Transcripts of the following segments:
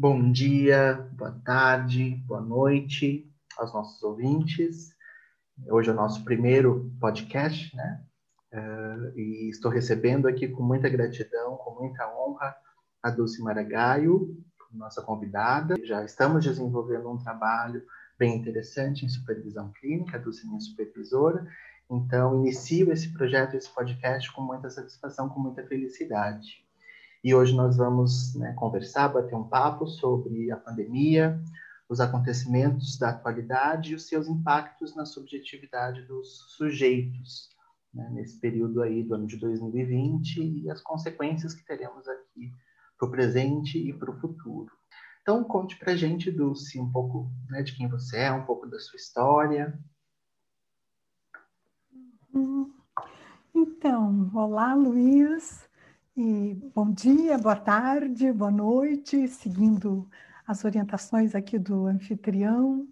Bom dia, boa tarde, boa noite aos nossos ouvintes. Hoje é o nosso primeiro podcast, né? Uh, e estou recebendo aqui com muita gratidão, com muita honra, a Dulce Maragaio, nossa convidada. Já estamos desenvolvendo um trabalho bem interessante em supervisão clínica, a Dulce é minha supervisora. Então, inicio esse projeto, esse podcast com muita satisfação, com muita felicidade. E hoje nós vamos né, conversar, bater um papo sobre a pandemia, os acontecimentos da atualidade e os seus impactos na subjetividade dos sujeitos né, nesse período aí do ano de 2020 e as consequências que teremos aqui para o presente e para o futuro. Então, conte para gente, Dulce, um pouco né, de quem você é, um pouco da sua história. Então, olá, Luiz. E bom dia, boa tarde, boa noite, seguindo as orientações aqui do anfitrião.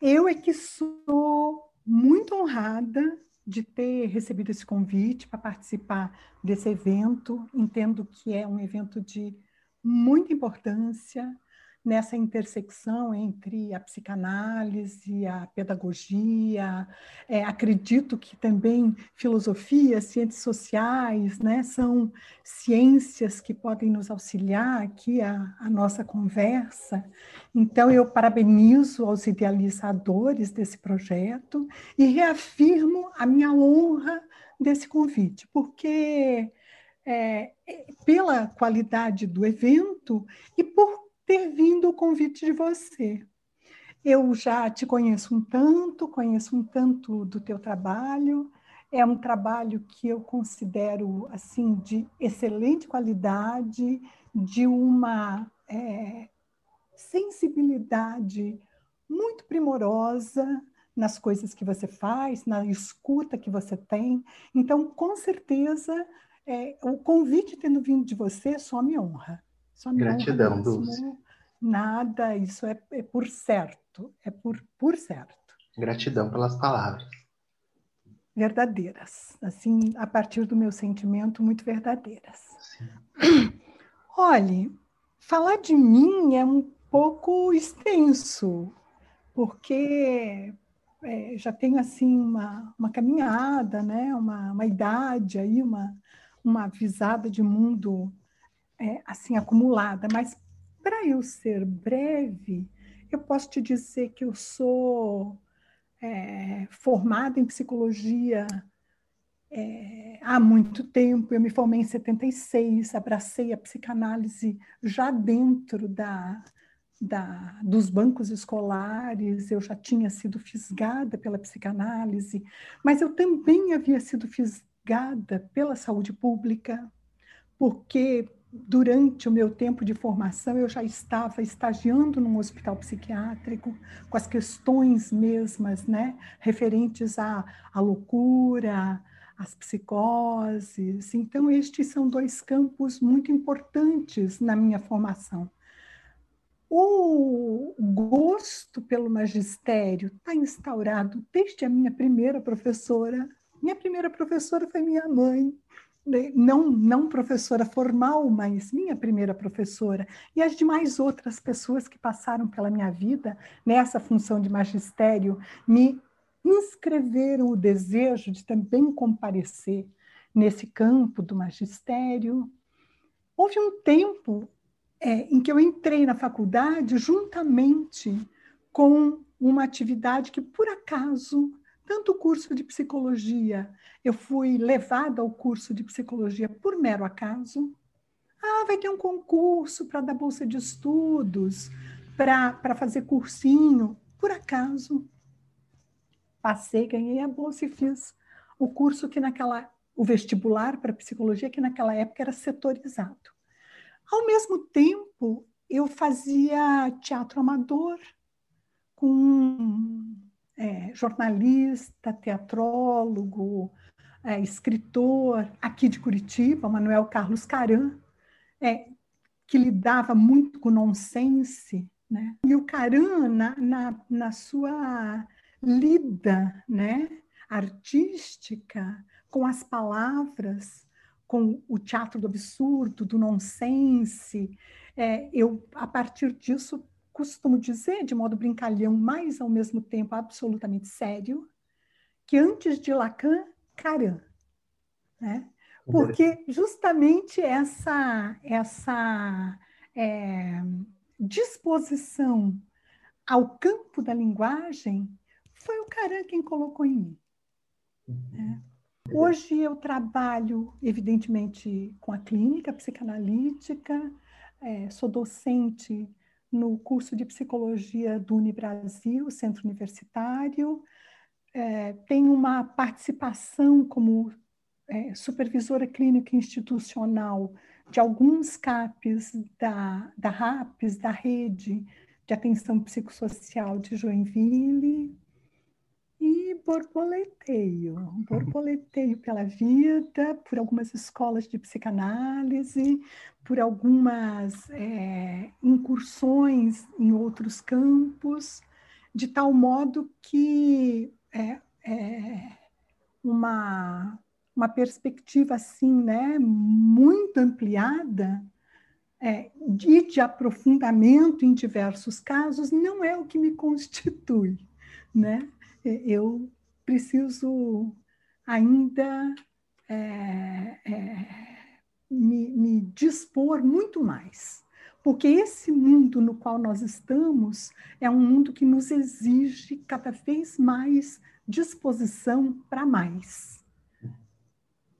Eu é que sou muito honrada de ter recebido esse convite para participar desse evento. Entendo que é um evento de muita importância, nessa intersecção entre a psicanálise, a pedagogia. É, acredito que também filosofia, ciências sociais, né, são ciências que podem nos auxiliar aqui a, a nossa conversa. Então, eu parabenizo aos idealizadores desse projeto e reafirmo a minha honra desse convite, porque é, é pela qualidade do evento e por ter vindo o convite de você. Eu já te conheço um tanto, conheço um tanto do teu trabalho. É um trabalho que eu considero assim de excelente qualidade, de uma é, sensibilidade muito primorosa nas coisas que você faz, na escuta que você tem. Então, com certeza, é, o convite tendo vindo de você só me honra. Só Gratidão, Dulce. Nada, isso é, é por certo, é por, por certo. Gratidão pelas palavras. Verdadeiras, assim, a partir do meu sentimento, muito verdadeiras. Sim. Olhe, falar de mim é um pouco extenso, porque é, já tenho assim uma, uma caminhada, né? uma, uma idade aí, uma, uma visada de mundo é, assim acumulada, mas para eu ser breve, eu posso te dizer que eu sou é, formada em psicologia é, há muito tempo. Eu me formei em 76, abracei a psicanálise já dentro da, da, dos bancos escolares, eu já tinha sido fisgada pela psicanálise, mas eu também havia sido fisgada pela saúde pública, porque durante o meu tempo de formação, eu já estava estagiando num hospital psiquiátrico, com as questões mesmas, né, referentes à, à loucura, às psicoses. Então, estes são dois campos muito importantes na minha formação. O gosto pelo magistério está instaurado desde a minha primeira professora. Minha primeira professora foi minha mãe, não, não professora formal, mas minha primeira professora, e as demais outras pessoas que passaram pela minha vida nessa função de magistério me inscreveram o desejo de também comparecer nesse campo do magistério. Houve um tempo é, em que eu entrei na faculdade juntamente com uma atividade que, por acaso, tanto o curso de psicologia, eu fui levada ao curso de psicologia por mero acaso. Ah, vai ter um concurso para dar bolsa de estudos, para fazer cursinho. Por acaso, passei, ganhei a bolsa e fiz o curso que naquela, o vestibular para psicologia, que naquela época era setorizado. Ao mesmo tempo, eu fazia teatro amador com é, jornalista, teatrólogo, é, escritor aqui de Curitiba, Manuel Carlos Caran, é, que lidava muito com nonsense, né? E o Caran, na, na, na sua lida né, artística, com as palavras, com o teatro do absurdo, do nonsense, é, eu, a partir disso, costumo dizer, de modo brincalhão, mas ao mesmo tempo absolutamente sério, que antes de Lacan, Caran. Né? Porque justamente essa, essa é, disposição ao campo da linguagem foi o Caran quem colocou em mim. Né? Hoje eu trabalho, evidentemente, com a clínica psicanalítica, é, sou docente no curso de psicologia do Unibrasil, Centro Universitário, é, tenho uma participação como é, supervisora clínica institucional de alguns CAPs da, da RAPS, da Rede de Atenção Psicossocial de Joinville, e borboleteio, borboleteio pela vida, por algumas escolas de psicanálise, por algumas é, incursões em outros campos, de tal modo que é, é uma, uma perspectiva assim, né, muito ampliada é, e de aprofundamento em diversos casos não é o que me constitui, né? Eu preciso ainda é, é, me, me dispor muito mais. Porque esse mundo no qual nós estamos é um mundo que nos exige cada vez mais disposição para mais.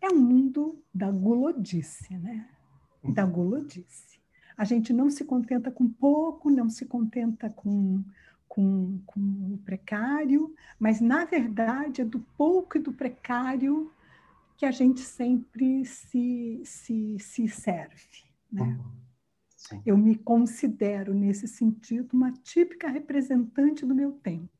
É um mundo da gulodice, né? Da gulodice. A gente não se contenta com pouco, não se contenta com com, com o precário, mas na verdade é do pouco e do precário que a gente sempre se, se, se serve. Né? Uhum. Eu me considero, nesse sentido, uma típica representante do meu tempo.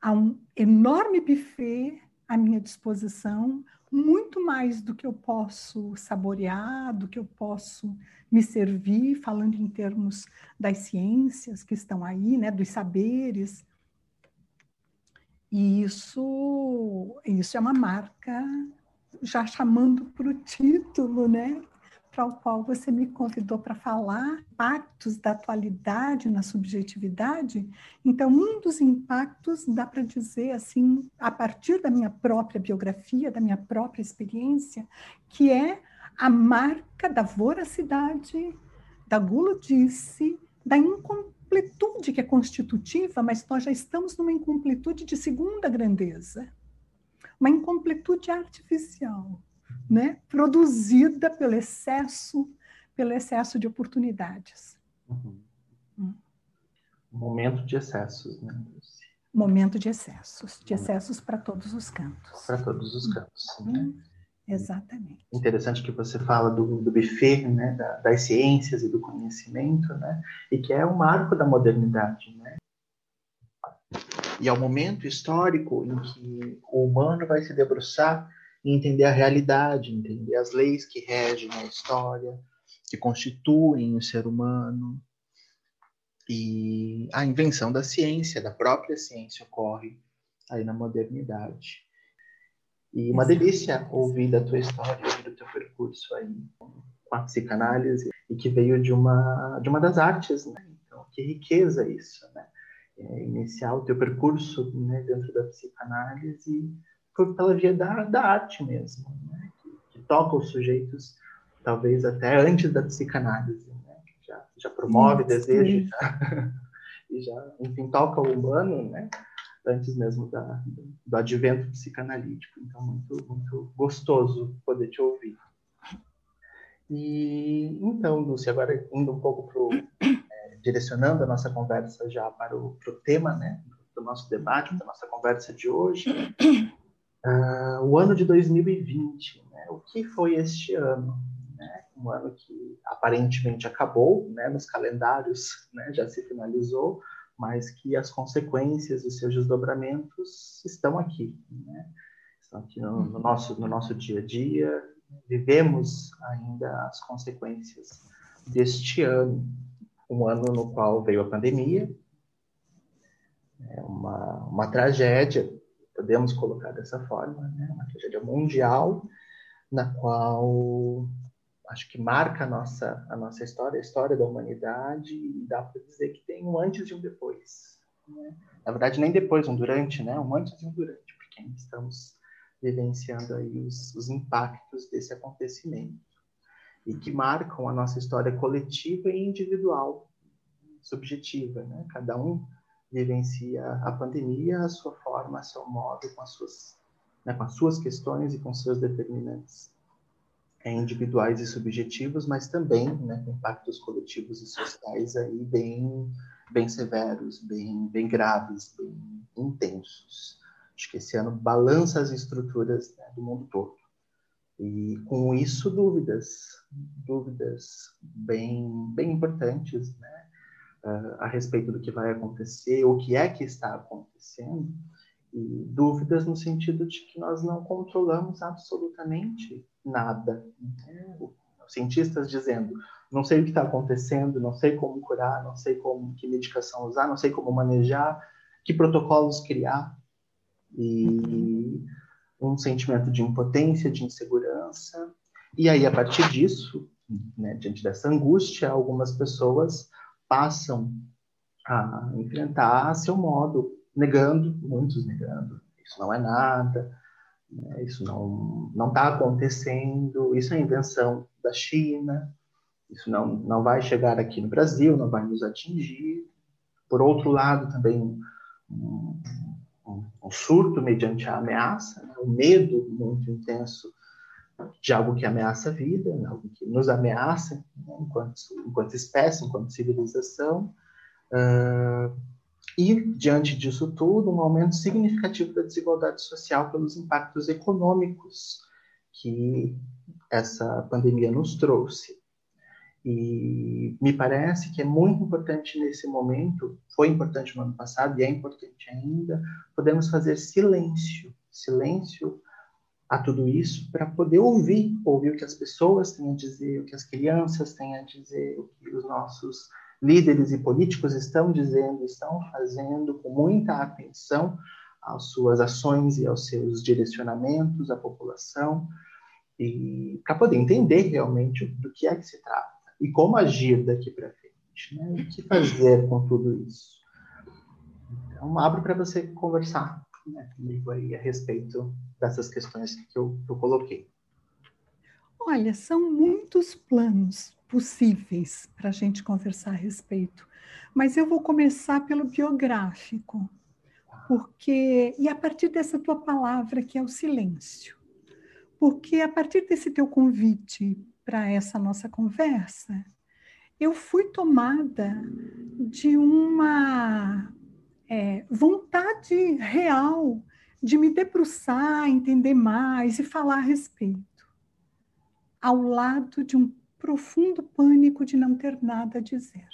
Há um enorme buffet à minha disposição, muito mais do que eu posso saborear, do que eu posso me servir, falando em termos das ciências que estão aí, né, dos saberes. E isso, isso é uma marca, já chamando para o título, né, para o qual você me convidou para falar, impactos da atualidade na subjetividade. Então, um dos impactos, dá para dizer assim, a partir da minha própria biografia, da minha própria experiência, que é a marca da voracidade, da gulodice, da incompletude que é constitutiva, mas nós já estamos numa incompletude de segunda grandeza, uma incompletude artificial né, produzida pelo excesso, pelo excesso de oportunidades. Uhum. Hum. Momento de excessos, né? Momento de excessos, de excessos para todos os cantos. Para todos os cantos. Hum. Né? Exatamente. Interessante que você fala do, do buffet, né, da, das ciências e do conhecimento, né, e que é o marco da modernidade, né. E é o momento histórico em que o humano vai se debruçar e entender a realidade, entender as leis que regem a história, que constituem o ser humano. E a invenção da ciência, da própria ciência, ocorre aí na modernidade. E uma delícia ouvir da tua história, ouvir do teu percurso aí com a psicanálise e que veio de uma de uma das artes, né? Então, que riqueza isso, né? É, iniciar o teu percurso né, dentro da psicanálise foi pela via da, da arte mesmo, né? que, que, toca os sujeitos, talvez até antes da psicanálise, né? já, já promove sim, desejo, sim. Já, e já, enfim, toca o humano, né? antes mesmo da, do advento psicanalítico. Então, muito, muito gostoso poder te ouvir. E então, Lúcia, agora indo um pouco para é, direcionando a nossa conversa já para o, para o tema, né, do nosso debate, da nossa conversa de hoje, Uh, o ano de 2020, né? o que foi este ano? Né? Um ano que aparentemente acabou, né? nos calendários né? já se finalizou, mas que as consequências e seus desdobramentos estão aqui, né? estão aqui no, no, nosso, no nosso dia a dia, vivemos ainda as consequências deste ano, um ano no qual veio a pandemia, é uma, uma tragédia podemos colocar dessa forma, né? uma tragédia mundial, na qual acho que marca a nossa, a nossa história, a história da humanidade, e dá para dizer que tem um antes e um depois. Né? Na verdade, nem depois, um durante, né? um antes e um durante, porque ainda estamos vivenciando aí os, os impactos desse acontecimento e que marcam a nossa história coletiva e individual, subjetiva, né? Cada um vivencia a pandemia a sua forma, a seu modo, com as suas, né, com as suas questões e com seus determinantes é, individuais e subjetivos, mas também né, com impactos coletivos e sociais aí bem, bem severos, bem, bem graves, bem intensos. Acho que esse ano balança as estruturas né, do mundo todo. E com isso, dúvidas, dúvidas bem, bem importantes, né? Uh, a respeito do que vai acontecer, o que é que está acontecendo, e dúvidas no sentido de que nós não controlamos absolutamente nada. Os cientistas dizendo, não sei o que está acontecendo, não sei como curar, não sei como que medicação usar, não sei como manejar, que protocolos criar, e um sentimento de impotência, de insegurança, e aí a partir disso, né, diante dessa angústia, algumas pessoas passam a enfrentar a seu modo, negando, muitos negando. Isso não é nada, né? isso não não está acontecendo, isso é invenção da China, isso não, não vai chegar aqui no Brasil, não vai nos atingir. Por outro lado, também um, um, um surto mediante a ameaça, né? um medo muito intenso de algo que ameaça a vida, né? algo que nos ameaça né? enquanto, enquanto espécie, enquanto civilização. Uh, e, diante disso tudo, um aumento significativo da desigualdade social pelos impactos econômicos que essa pandemia nos trouxe. E me parece que é muito importante nesse momento, foi importante no ano passado e é importante ainda, podemos fazer silêncio, silêncio a tudo isso para poder ouvir, ouvir o que as pessoas têm a dizer, o que as crianças têm a dizer, o que os nossos líderes e políticos estão dizendo, estão fazendo com muita atenção às suas ações e aos seus direcionamentos à população e para poder entender realmente do que é que se trata e como agir daqui para frente, né? O que fazer com tudo isso? Então, abro para você conversar né, comigo aí a respeito dessas questões que eu, que eu coloquei. Olha, são muitos planos possíveis para a gente conversar a respeito, mas eu vou começar pelo biográfico, porque e a partir dessa tua palavra que é o silêncio, porque a partir desse teu convite para essa nossa conversa, eu fui tomada de uma é, vontade real de me debruçar, entender mais e falar a respeito, ao lado de um profundo pânico de não ter nada a dizer.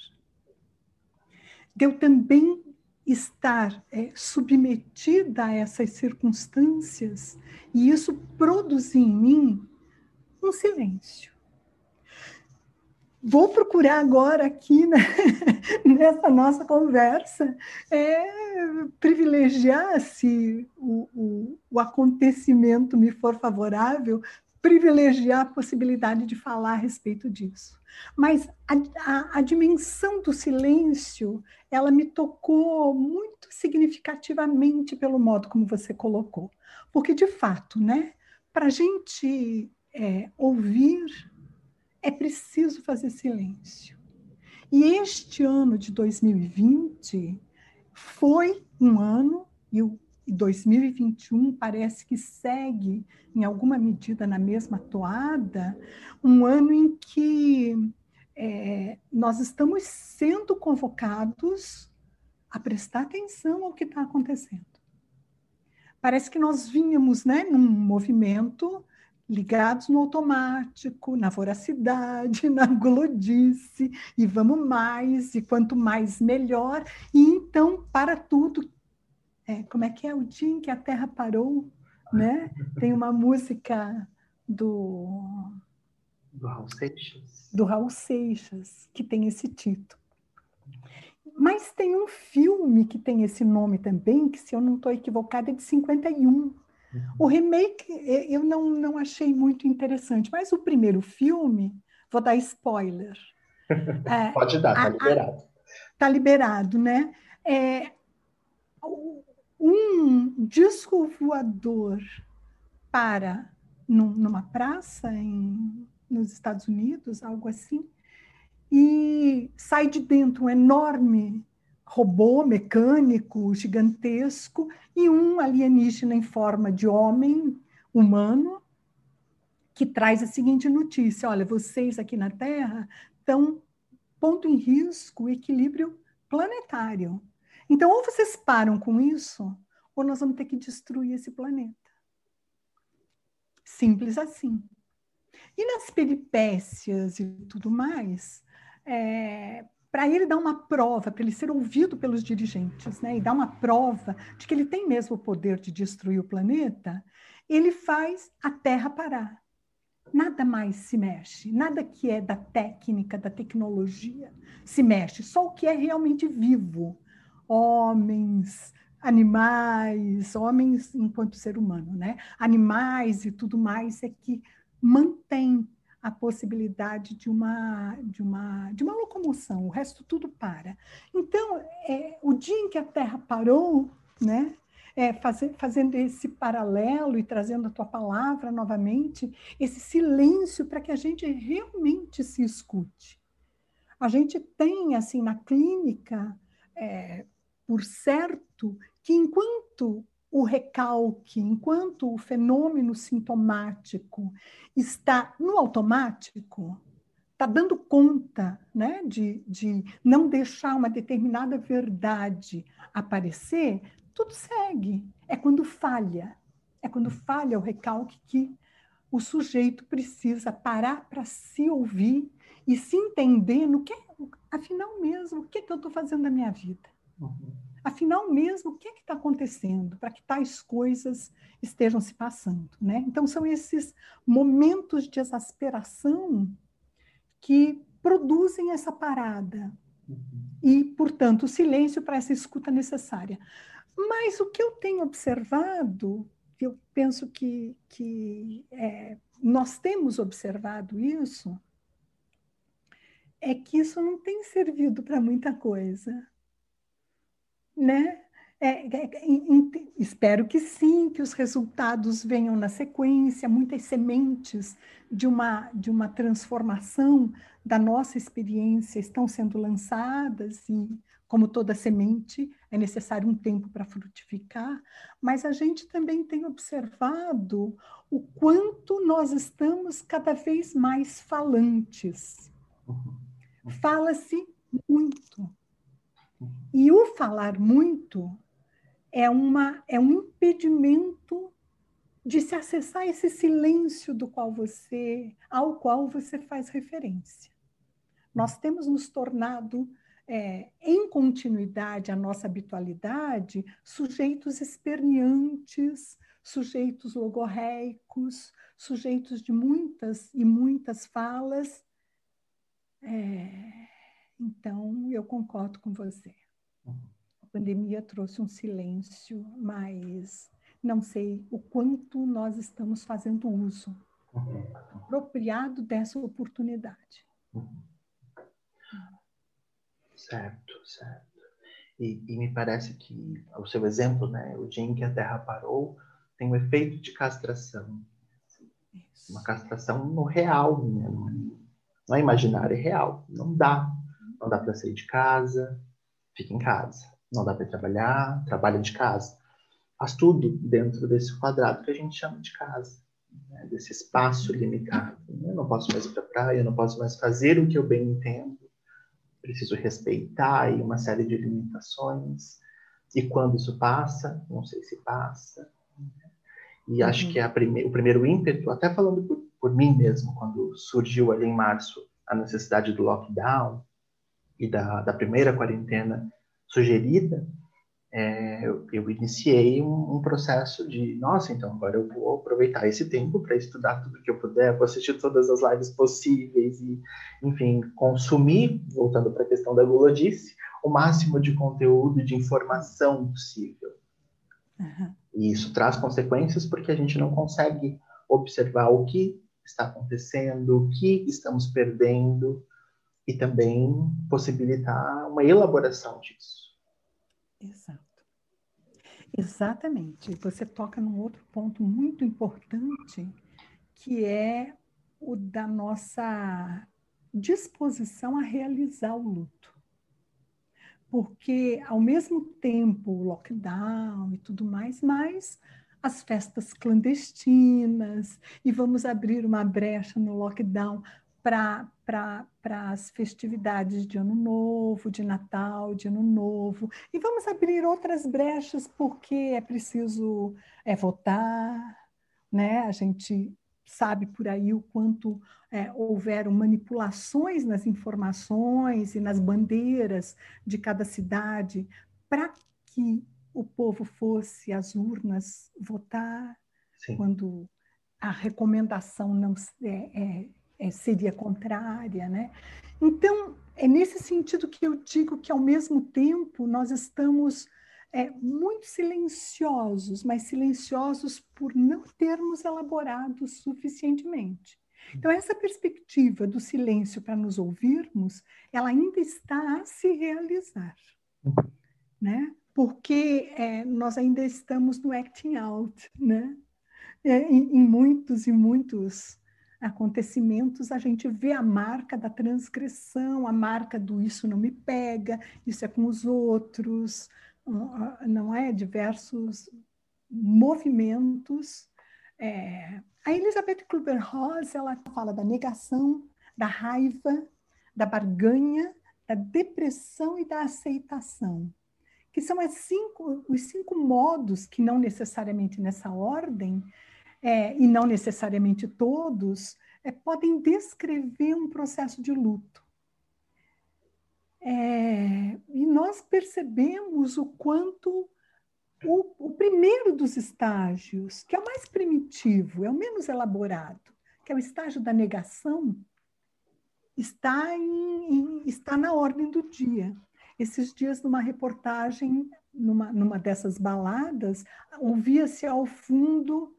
De eu também estar é, submetida a essas circunstâncias e isso produzir em mim um silêncio vou procurar agora aqui né, nessa nossa conversa é, privilegiar, se o, o, o, acontecimento me for favorável, privilegiar a possibilidade de falar a respeito disso. Mas a, a, a dimensão do silêncio, ela me tocou muito significativamente pelo modo como você colocou. Porque, de fato, né, para a gente é, ouvir é preciso fazer silêncio. E este ano de 2020 foi um ano, e o 2021 parece que segue, em alguma medida, na mesma toada, um ano em que é, nós estamos sendo convocados a prestar atenção ao que está acontecendo. Parece que nós vínhamos né, num movimento ligados no automático, na voracidade, na glodice, e vamos mais, e quanto mais melhor. E então, para tudo, é, como é que é o dia em que a Terra parou? Né? Tem uma música do. Do Raul Seixas. Do Raul Seixas, que tem esse título. Mas tem um filme que tem esse nome também, que, se eu não estou equivocada, é de 51, O remake eu não, não achei muito interessante, mas o primeiro filme, vou dar spoiler. É, Pode dar, está liberado. Está liberado, né? É, um disco voador para num, numa praça em, nos Estados Unidos, algo assim, e sai de dentro um enorme robô mecânico gigantesco e um alienígena em forma de homem humano que traz a seguinte notícia: olha, vocês aqui na Terra estão pondo em risco o equilíbrio planetário. Então, ou vocês param com isso, ou nós vamos ter que destruir esse planeta. Simples assim. E nas peripécias e tudo mais, é, para ele dar uma prova, para ele ser ouvido pelos dirigentes, né, e dar uma prova de que ele tem mesmo o poder de destruir o planeta, ele faz a Terra parar. Nada mais se mexe, nada que é da técnica, da tecnologia se mexe, só o que é realmente vivo. Homens, animais, homens enquanto ser humano, né? Animais e tudo mais é que mantém a possibilidade de uma, de uma, de uma locomoção, o resto tudo para. Então, é, o dia em que a Terra parou, né, é, fazer, fazendo esse paralelo e trazendo a tua palavra novamente, esse silêncio para que a gente realmente se escute. A gente tem, assim, na clínica, é, por certo, que enquanto o recalque, enquanto o fenômeno sintomático está no automático, está dando conta né, de, de não deixar uma determinada verdade aparecer, tudo segue. É quando falha. É quando falha o recalque que o sujeito precisa parar para se ouvir e se entender no que, afinal mesmo, o que, é que eu estou fazendo na minha vida. Uhum. Afinal, mesmo, o que é está acontecendo para que tais coisas estejam se passando? Né? Então, são esses momentos de exasperação que produzem essa parada uhum. e, portanto, o silêncio para essa escuta necessária. Mas o que eu tenho observado, eu penso que, que é, nós temos observado isso, é que isso não tem servido para muita coisa né? É, é, é espero que sim, que os resultados venham na sequência, muitas sementes de uma, de uma transformação da nossa experiência estão sendo lançadas e, como toda semente, é necessário um tempo para frutificar, mas a gente também tem observado o quanto nós estamos cada vez mais falantes. Uhum. Fala-se muito, e o falar muito é, uma, é um impedimento de se acessar esse silêncio do qual você, ao qual você faz referência. Nós temos nos tornado, é, em continuidade à nossa habitualidade, sujeitos esperneantes, sujeitos logorreicos, sujeitos de muitas e muitas falas. É, então, eu concordo com você. A pandemia trouxe um silêncio, mas não sei o quanto nós estamos fazendo uso apropriado dessa oportunidade. Certo, certo. E, e, me parece que o seu exemplo, né, o dia em que a Terra parou, tem um efeito de castração. Isso. Uma castração no real, né? não é imaginário, é real. Não dá não dá para sair de casa, fica em casa. Não dá para trabalhar, trabalha de casa. Faz tudo dentro desse quadrado que a gente chama de casa, né? desse espaço limitado. Eu não posso mais ir para praia, eu não posso mais fazer o que eu bem entendo. Preciso respeitar aí uma série de limitações. E quando isso passa, não sei se passa. Né? E acho que é prime o primeiro ímpeto, até falando por, por mim mesmo, quando surgiu ali em março a necessidade do lockdown, e da, da primeira quarentena sugerida, é, eu, eu, iniciei um, um, processo de, nossa, então agora eu vou aproveitar esse tempo para estudar tudo que eu puder, vou assistir todas as lives possíveis e, enfim, consumir, voltando para a questão da Gula disse, o máximo de conteúdo, de informação possível. Uhum. E isso traz consequências porque a gente não consegue observar o que está acontecendo, o que estamos perdendo e também possibilitar uma elaboração disso. Exato. Exatamente. Você toca num outro ponto muito importante, que é o da nossa disposição a realizar o luto. Porque, ao mesmo tempo, o lockdown e tudo mais, mas as festas clandestinas, e vamos abrir uma brecha no lockdown para as festividades de Ano Novo, de Natal, de Ano Novo, e vamos abrir outras brechas porque é preciso é, votar, né? A gente sabe por aí o quanto é, houveram manipulações nas informações e nas bandeiras de cada cidade para que o povo fosse às urnas votar Sim. quando a recomendação não é, é, é, seria contrária, né? Então é nesse sentido que eu digo que ao mesmo tempo nós estamos é, muito silenciosos, mas silenciosos por não termos elaborado suficientemente. Então, essa perspectiva do silêncio para nos ouvirmos, ela ainda está a se realizar, né? Porque é, nós ainda estamos no acting out, né? É, em, em muitos e muitos acontecimentos, a gente vê a marca da transgressão, a marca do isso não me pega, isso é com os outros, não é? Diversos movimentos. É... A Elizabeth Kluber-Ross, ela fala da negação, da raiva, da barganha, da depressão e da aceitação, que são cinco, os cinco modos que não necessariamente nessa ordem, é, e não necessariamente todos, é, podem descrever um processo de luto. É, e nós percebemos o quanto o, o, primeiro dos estágios, que é o mais primitivo, é o menos elaborado, que é o estágio da negação, está, em, em, está na ordem do dia. Esses dias, numa reportagem, numa, numa dessas baladas, ouvia-se ao fundo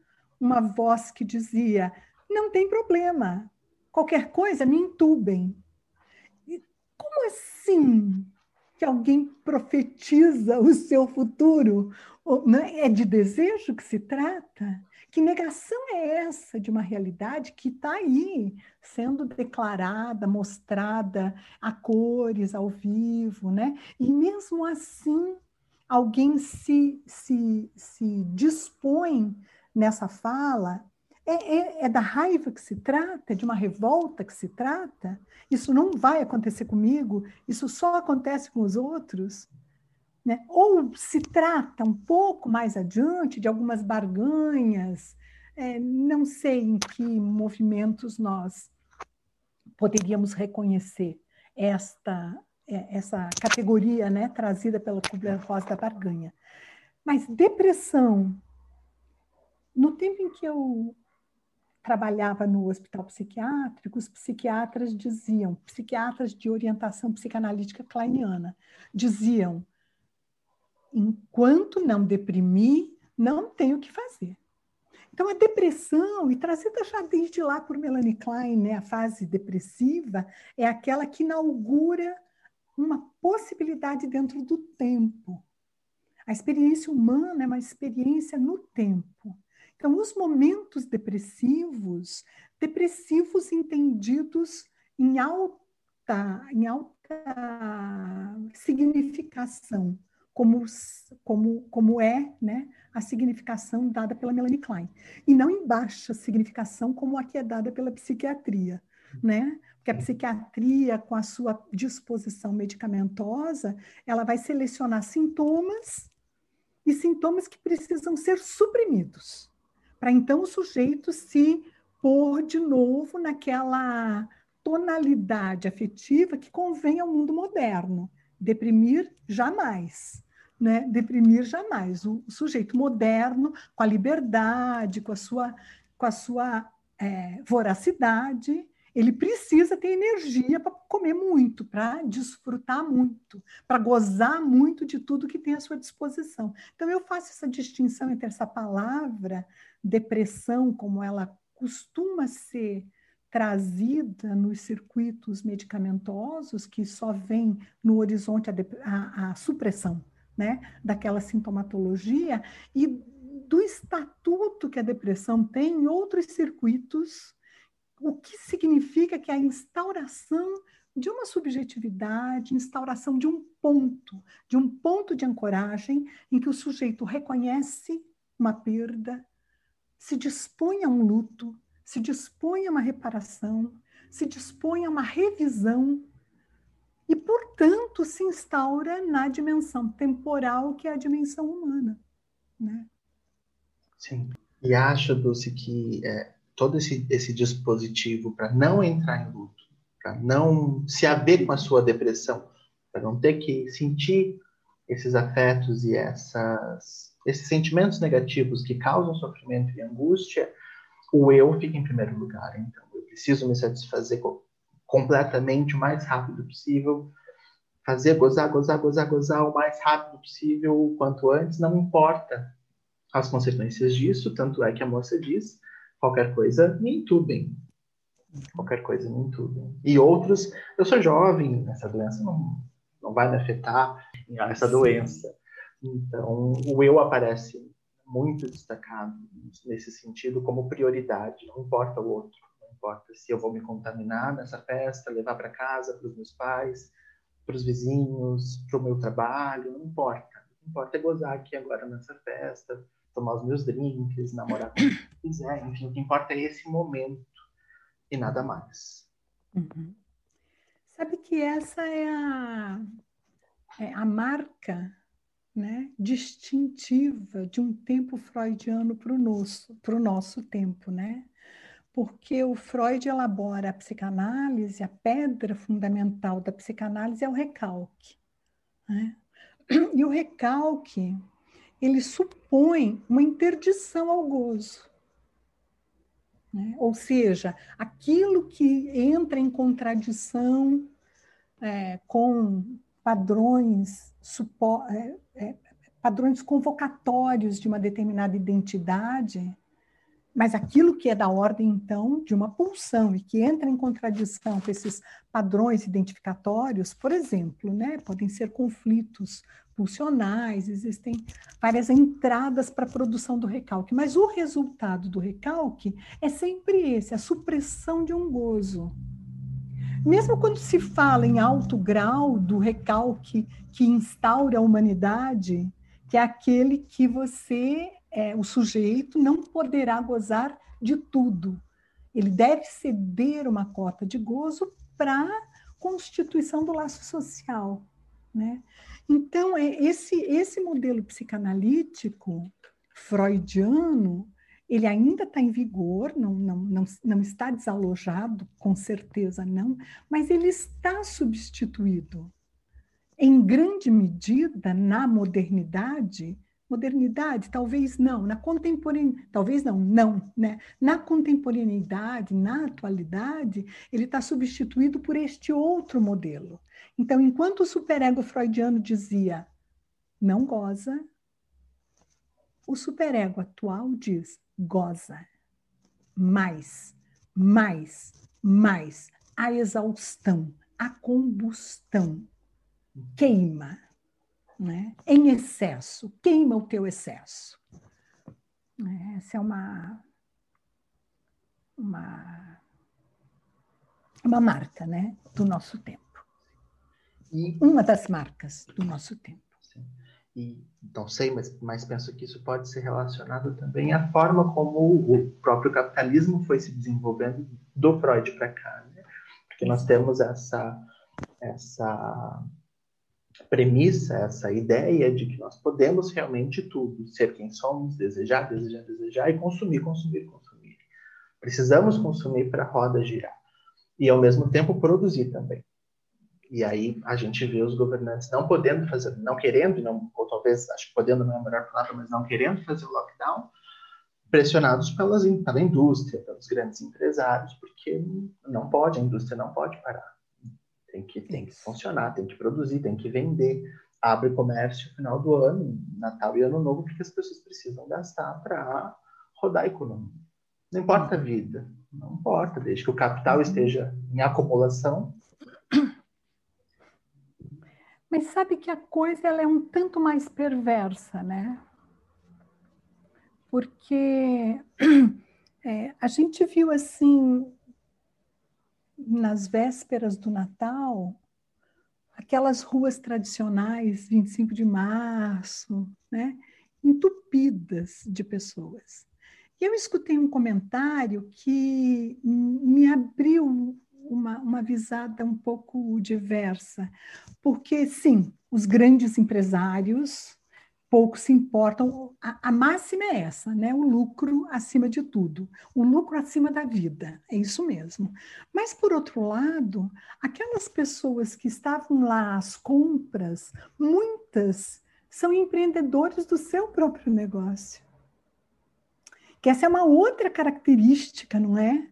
uma voz que dizia: Não tem problema, qualquer coisa me entubem. Como assim que alguém profetiza o seu futuro? Né? É de desejo que se trata? Que negação é essa de uma realidade que está aí, sendo declarada, mostrada a cores, ao vivo, né? E mesmo assim, alguém se, se, se dispõe nessa fala é, é, é, da raiva que se trata? De uma revolta que se trata? Isso não vai acontecer comigo? Isso só acontece com os outros? Né? Ou se trata um pouco mais adiante de algumas barganhas? É, não sei em que movimentos nós poderíamos reconhecer esta é, essa categoria né, trazida pela Kubler-Ross da barganha. Mas depressão, no tempo em que eu trabalhava no hospital psiquiátrico, os psiquiatras diziam, psiquiatras de orientação psicanalítica kleiniana, diziam: enquanto não deprimir, não tenho o que fazer. Então, a depressão, e trazida já desde lá por Melanie Klein, né, a fase depressiva, é aquela que inaugura uma possibilidade dentro do tempo. A experiência humana é uma experiência no tempo. Então, os momentos depressivos, depressivos entendidos em alta, em alta significação, como, como, como é né, a significação dada pela Melanie Klein, e não em baixa significação, como a que é dada pela psiquiatria. Né? Porque a psiquiatria, com a sua disposição medicamentosa, ela vai selecionar sintomas e sintomas que precisam ser suprimidos para então o sujeito se pôr de novo naquela tonalidade afetiva que convém ao mundo moderno. Deprimir jamais. Né? Deprimir jamais. O sujeito moderno, com a liberdade, com a sua, com a sua é, voracidade, Ele precisa ter energia para comer muito, para desfrutar muito, para gozar muito de tudo que tem à sua disposição. Então, eu faço essa distinção entre essa palavra, depressão, como ela costuma ser trazida nos circuitos medicamentosos, que só vem no horizonte a, a, a supressão né, daquela sintomatologia, e do estatuto que a depressão tem em outros circuitos o que significa que a instauração de uma subjetividade, instauração de um ponto, de um ponto de ancoragem em que o sujeito reconhece uma perda, se dispõe a um luto, se dispõe a uma reparação, se dispõe a uma revisão e, portanto, se instaura na dimensão temporal que é a dimensão humana. Né? Sim. E acho, Dulce, que é, todo esse, esse dispositivo para não entrar em luto, para não se haver com a sua depressão, para não ter que sentir esses afetos e essas, esses sentimentos negativos que causam sofrimento e angústia, o eu fica em primeiro lugar. Então, eu preciso me satisfazer completamente o mais rápido possível, fazer gozar, gozar, gozar, gozar o mais rápido possível, o quanto antes, não importa as consequências disso, tanto é que a moça diz, qualquer coisa, me entubem. Qualquer coisa, me entubem. E outros, eu sou jovem, essa doença não, não vai me afetar, essa doença. Então, o eu aparece muito destacado nesse sentido como prioridade, não importa o outro, não importa se eu vou me contaminar nessa festa, levar para casa, para os meus pais, para os vizinhos, para o meu trabalho, não importa. Não importa é gozar aqui agora nessa festa, tomar os meus drinks, namorar com quem quiser, enfim, o que importa é esse momento e nada mais. Uhum. Sabe que essa é a, é a marca né, distintiva de um tempo freudiano para o nosso, nosso tempo, né? Porque o Freud elabora a psicanálise, a pedra fundamental da psicanálise é o recalque. Né? E o recalque ele supõe uma interdição ao gozo. Né? Ou seja, aquilo que entra em contradição é, com padrões, é, é, padrões convocatórios de uma determinada identidade, mas aquilo que é da ordem, então, de uma pulsão e que entra em contradição com esses padrões identificatórios, por exemplo, né, podem ser conflitos pulsionais, existem várias entradas para a produção do recalque, mas o resultado do recalque é sempre esse, a supressão de um gozo. Mesmo quando se fala em alto grau do recalque que instaura a humanidade, que é aquele que você é, o sujeito não poderá gozar de tudo. Ele deve ceder uma cota de gozo para constituição do laço social. Né? Então, é esse, esse modelo psicanalítico freudiano, ele ainda está em vigor, não, não, não, não está desalojado, com certeza não, mas ele está substituído, em grande medida, na modernidade, modernidade, talvez não, na contemporaneidade, talvez não, não, né? Na contemporaneidade, na atualidade, ele está substituído por este outro modelo. Então, enquanto o superego freudiano dizia não goza, o superego atual diz goza, mais, mais, mais, a exaustão, a combustão, queima, né? em excesso, queima o teu excesso. É, essa é uma, uma, uma marca né? do nosso tempo. E, uma das marcas do nosso tempo. E não sei, mas, mas penso que isso pode ser relacionado também à forma como o próprio capitalismo foi se desenvolvendo do Freud para cá. Né? Porque nós temos essa, essa premissa, essa ideia de que nós podemos realmente tudo, ser quem somos, desejar, desejar, desejar e consumir, consumir, consumir. Precisamos consumir para a roda girar e ao mesmo tempo produzir também. E aí a gente vê os governantes não podendo fazer, não querendo, não, ou talvez, acho que podendo não é a melhor palavra, mas não querendo fazer o lockdown, pressionados pelas, pela indústria, pelos grandes empresários, porque não pode, a indústria não pode parar. Tem que, tem que funcionar, tem que produzir, tem que vender. Abre comércio no final do ano, Natal e Ano Novo, porque as pessoas precisam gastar para rodar a economia. Não importa a vida, não importa, desde que o capital esteja em acumulação. Mas sabe que a coisa ela é um tanto mais perversa, né? porque é, a gente viu assim nas vésperas do Natal aquelas ruas tradicionais 25 de março, né, entupidas de pessoas. E eu escutei um comentário que me abriu uma, uma visada um pouco diversa, porque sim, os grandes empresários pouco se importam. A, a, máxima é essa, né? O lucro acima de tudo, o lucro acima da vida, é isso mesmo. Mas, por outro lado, aquelas pessoas que estavam lá às compras, muitas são empreendedores do seu próprio negócio. Que essa é uma outra característica, não é?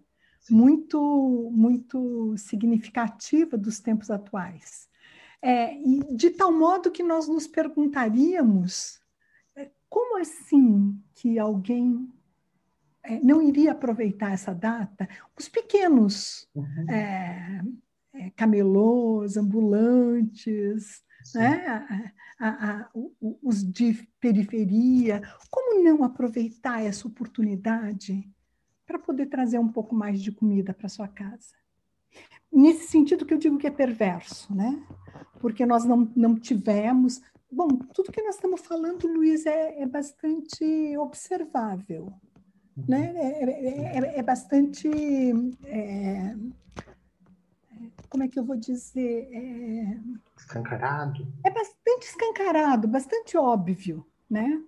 Muito, muito significativa dos tempos atuais é, de tal modo que nós nos perguntaríamos é, como assim que alguém é, não iria aproveitar essa data? Os pequenos uhum. é, é camelôs, ambulantes, né? A, a, a, os de periferia, como não aproveitar essa oportunidade para poder trazer um pouco mais de comida para sua casa? nesse sentido que eu digo que é perverso, né? Porque nós não, não tivemos. Bom, tudo que nós estamos falando, Luiz, é, é bastante observável, né? É, é, é, é bastante. É, como é que eu vou dizer? É, escancarado? É bastante escancarado, bastante óbvio, né?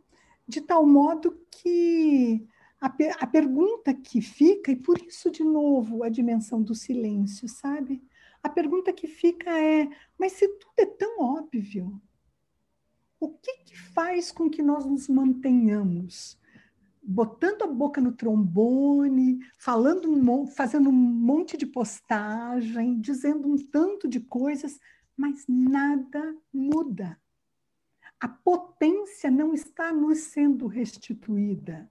De tal modo que a, per a pergunta que fica, e por isso, de novo, a dimensão do silêncio, sabe? A pergunta que fica é: mas se tudo é tão óbvio, o que, que faz com que nós nos mantenhamos botando a boca no trombone, falando um, fazendo um monte de postagem, dizendo um tanto de coisas, mas nada muda. A potência não está nos sendo restituída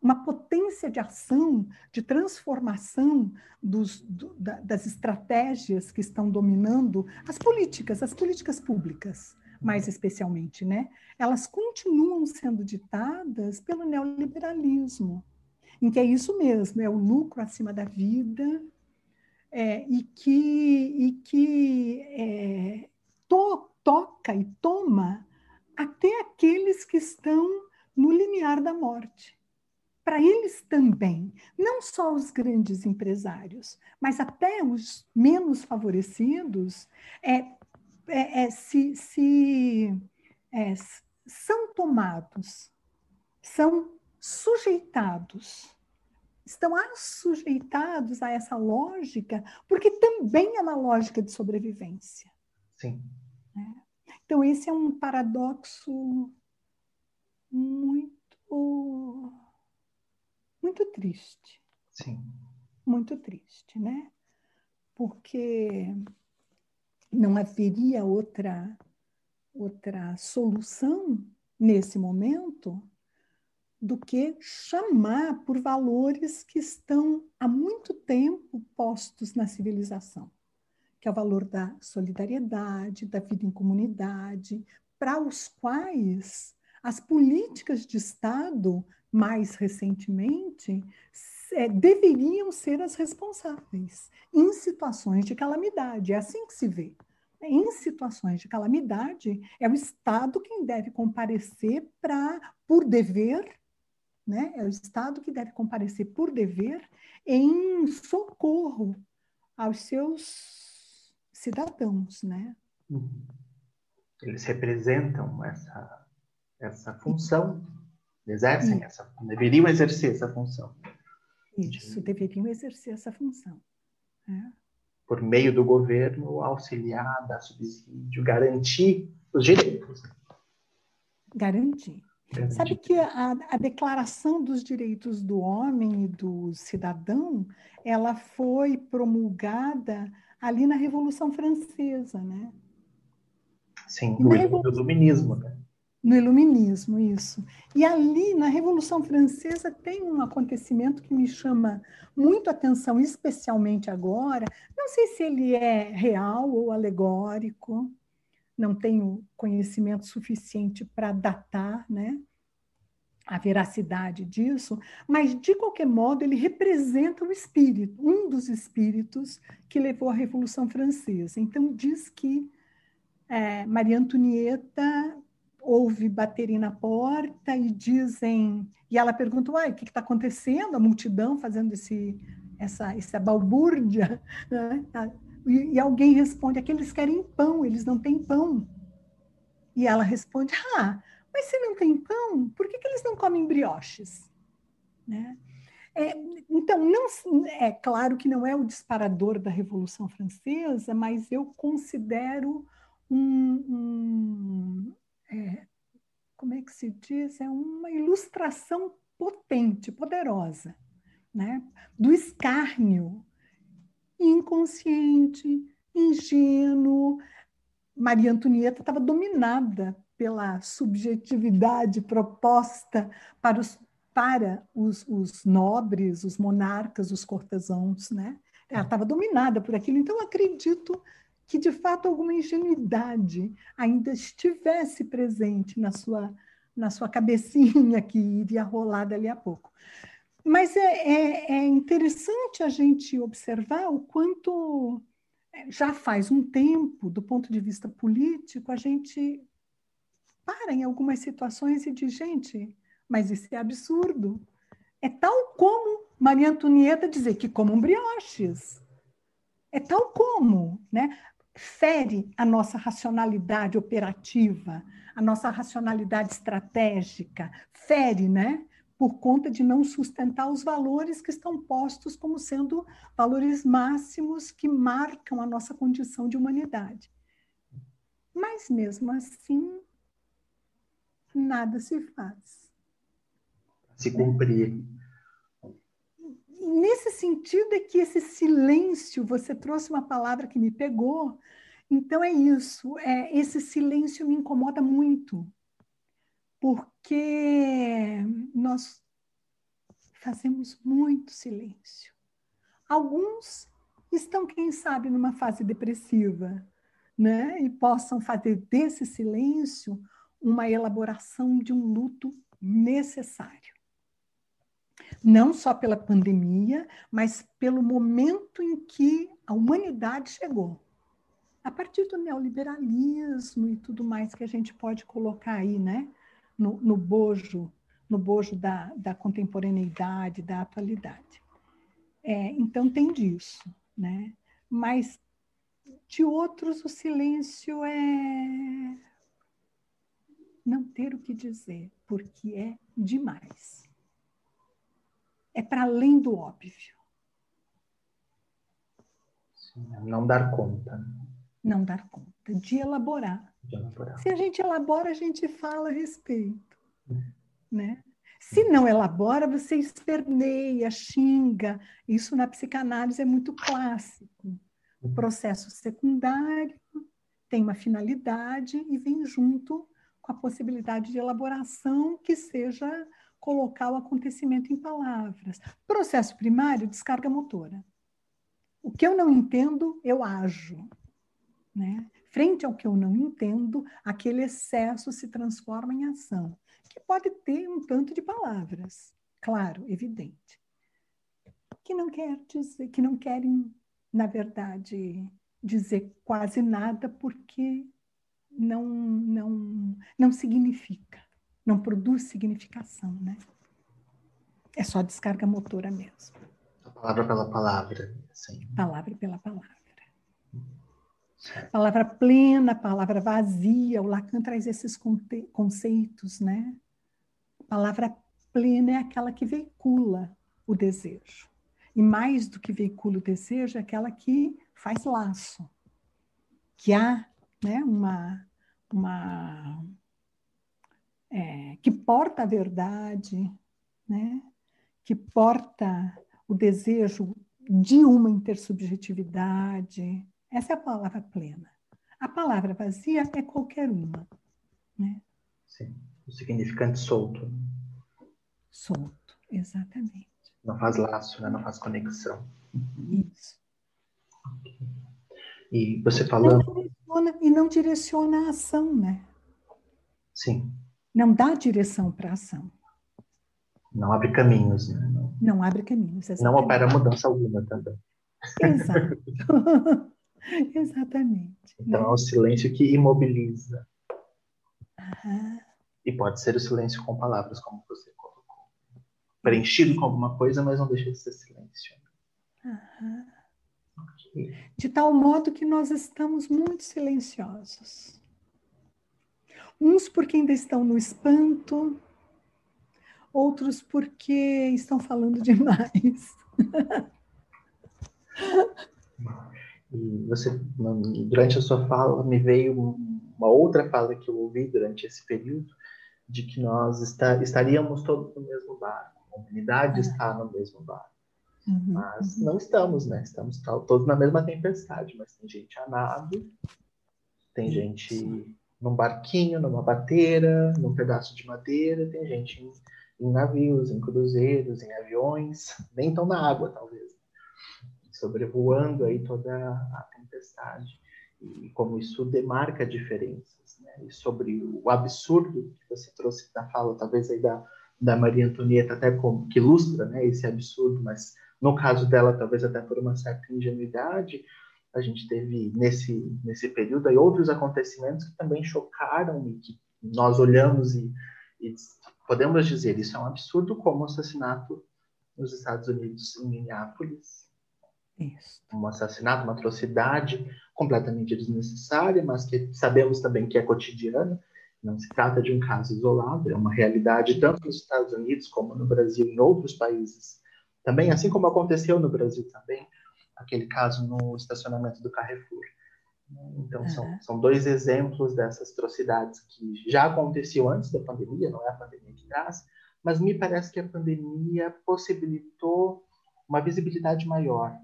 uma potência de ação, de transformação dos, do, da, das estratégias que estão dominando as políticas, as políticas públicas, mais especialmente, né? Elas continuam sendo ditadas pelo neoliberalismo, em que é isso mesmo, é o lucro acima da vida, é, e que, e que é, to, toca e toma até aqueles que estão no limiar da morte para eles também, não só os grandes empresários, mas até os menos favorecidos, é, é, é se, se é, são tomados, são sujeitados, estão assujeitados a essa lógica, porque também é uma lógica de sobrevivência. Sim. É. Então, esse é um paradoxo muito muito triste. Sim. Muito triste, né? Porque não haveria outra outra solução nesse momento do que chamar por valores que estão há muito tempo postos na civilização, que é o valor da solidariedade, da vida em comunidade, para os quais as políticas de Estado mais recentemente, é, deveriam ser as responsáveis em situações de calamidade. É assim que se vê. Em situações de calamidade, é o Estado quem deve comparecer para, por dever, né? é o Estado que deve comparecer por dever em socorro aos seus cidadãos. Né? Uhum. Eles representam essa, essa função exercem essa, deveriam exercer essa função. Isso, de, deveriam exercer essa função. É. Por meio do governo, auxiliar, dar subsídio, garantir os direitos. Garantir. Sabe que a, a, Declaração dos Direitos do Homem e do Cidadão, ela foi promulgada ali na Revolução Francesa, né? Sim, no iluminismo, né? No iluminismo, isso. E ali, na Revolução Francesa, tem um acontecimento que me chama muito atenção, especialmente agora. Não sei se ele é real ou alegórico, não tenho conhecimento suficiente para datar né, a veracidade disso, mas, de qualquer modo, ele representa o espírito, um dos espíritos que levou à Revolução Francesa. Então, diz que é, Maria Antonieta ouve baterem na porta e dizem. E ela pergunta: Uai, o que está acontecendo? A multidão fazendo esse, essa, essa balbúrdia. Né? E, e alguém responde: Aqueles querem pão, eles não têm pão. E ela responde: Ah, mas se não tem pão, por que, que eles não comem brioches? Né? É, então, não, é claro que não é o disparador da Revolução Francesa, mas eu considero um, um que se diz? É uma ilustração potente, poderosa, né? do escárnio inconsciente, ingênuo. Maria Antonieta estava dominada pela subjetividade proposta para os, para os, os nobres, os monarcas, os cortesãos. Né? Ela estava dominada por aquilo. Então, acredito que de fato alguma ingenuidade ainda estivesse presente na sua, na sua cabecinha que iria rolar dali a pouco. Mas é, é, é interessante a gente observar o quanto é, já faz um tempo, do ponto de vista político, a gente para em algumas situações e diz, gente, mas isso é absurdo. É tal como Maria Antonieta dizer que comam brioches. É tal como, né? fere a nossa racionalidade operativa, a nossa racionalidade estratégica, fere, né? Por conta de não sustentar os valores que estão postos como sendo valores máximos que marcam a nossa condição de humanidade. Mas mesmo assim, nada se faz. Se cumprir nesse sentido é que esse silêncio, você trouxe uma palavra que me pegou, então é isso, é, esse silêncio me incomoda muito, porque nós fazemos muito silêncio. Alguns estão, quem sabe, numa fase depressiva, né? E possam fazer desse silêncio uma elaboração de um luto necessário não só pela pandemia, mas pelo momento em que a humanidade chegou. A partir do neoliberalismo e tudo mais que a gente pode colocar aí, né, no, no bojo, no bojo da, da contemporaneidade, da atualidade. É, então tem disso, né? Mas de outros o silêncio é não ter o que dizer, porque é demais é para além do óbvio. Não dar conta. Não dar conta, de elaborar. De elaborar. Se a gente elabora, a gente fala a respeito. Hum. Né? Se não elabora, você esperneia, xinga. Isso na psicanálise é muito clássico. O processo secundário tem uma finalidade e vem junto com a possibilidade de elaboração que seja colocar o acontecimento em palavras. Processo primário, descarga motora. O que eu não entendo, eu ajo. Né? Frente ao que eu não entendo, aquele excesso se transforma em ação, que pode ter um tanto de palavras, claro, evidente, que não quer dizer, que não querem, na verdade, dizer quase nada porque não não não significa não produz significação, né? É só descarga motora mesmo. A palavra pela palavra. Sim. Palavra pela palavra. Palavra plena, palavra vazia. O Lacan traz esses conceitos, né? palavra plena é aquela que veicula o desejo. E mais do que veicula o desejo, é aquela que faz laço. Que há né, uma, uma é, que porta a verdade, né? que porta o desejo de uma intersubjetividade. Essa é a palavra plena. A palavra vazia é qualquer uma. Né? Sim, o significante solto. Solto, exatamente. Não faz laço, né? não faz conexão. Isso. E você falando. Não e não direciona a ação, né? Sim. Não dá direção para a ação. Não abre caminhos, né? Não, não abre caminhos. Exatamente. Não opera mudança alguma também. Exato. exatamente. Então é o silêncio que imobiliza. E pode ser o silêncio com palavras, como você colocou. Preenchido com alguma coisa, mas não deixa de ser silêncio. Okay. De tal modo que nós estamos muito silenciosos. Uns porque ainda estão no espanto, outros porque estão falando demais. E você, durante a sua fala, me veio uma outra fala que eu ouvi durante esse período, de que nós está, estaríamos todos no mesmo barco, a humanidade está no mesmo barco. Uhum, mas não estamos, né? Estamos todos na mesma tempestade, mas tem gente a nado, tem gente num barquinho, numa bateira, num pedaço de madeira, tem gente em, em navios, em cruzeiros, em aviões, nem tão na água, talvez, sobrevoando aí toda a tempestade. E como isso demarca diferenças, né? E sobre o absurdo que você trouxe na fala, talvez aí da, da Maria Antonieta, até como que ilustra, né, esse absurdo, mas no caso dela, talvez até por uma certa ingenuidade, a gente teve nesse, nesse período aí outros acontecimentos que também chocaram e que nós olhamos e, e podemos dizer isso é um absurdo como o assassinato nos Estados Unidos em Minneapolis isso. um assassinato uma atrocidade completamente desnecessária mas que sabemos também que é cotidiana não se trata de um caso isolado é uma realidade tanto nos Estados Unidos como no Brasil e em outros países também assim como aconteceu no Brasil também aquele caso no estacionamento do Carrefour. Então, uhum. são, são dois exemplos dessas atrocidades que já aconteciam antes da pandemia, não é a pandemia que traz, mas me parece que a pandemia possibilitou uma visibilidade maior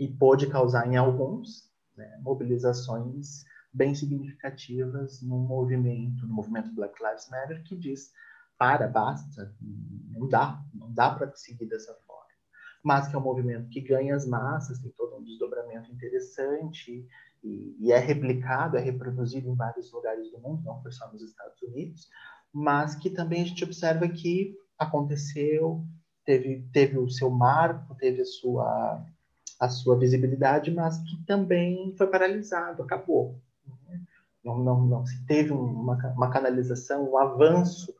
e pôde causar em alguns né, mobilizações bem significativas no movimento, no movimento Black Lives Matter, que diz para, basta, não dá, não dá para seguir dessa forma. Mas que é um movimento que ganha as massas, tem todo um desdobramento interessante e, e, é replicado, é reproduzido em vários lugares do mundo, não foi só nos Estados Unidos, mas que também a gente observa que aconteceu, teve, teve o seu marco, teve a sua, a sua visibilidade, mas que também foi paralisado, acabou. Não, não, não se teve uma, uma canalização, um avanço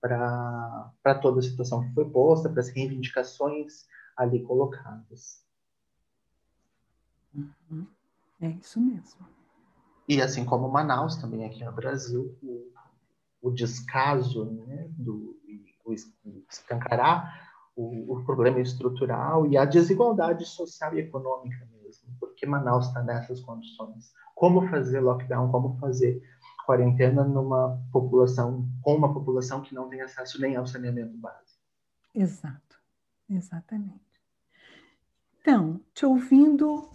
para toda a situação que foi posta, para as reivindicações ali colocadas. Uhum. É isso mesmo. E assim como Manaus, também aqui no Brasil, o, o descaso né, do o escancarar o, o, problema estrutural e a desigualdade social e econômica mesmo, porque Manaus está nessas condições. Como fazer lockdown, como fazer quarentena numa população com uma população que não tem acesso nem ao saneamento básico. Exato, exatamente. Então, te ouvindo,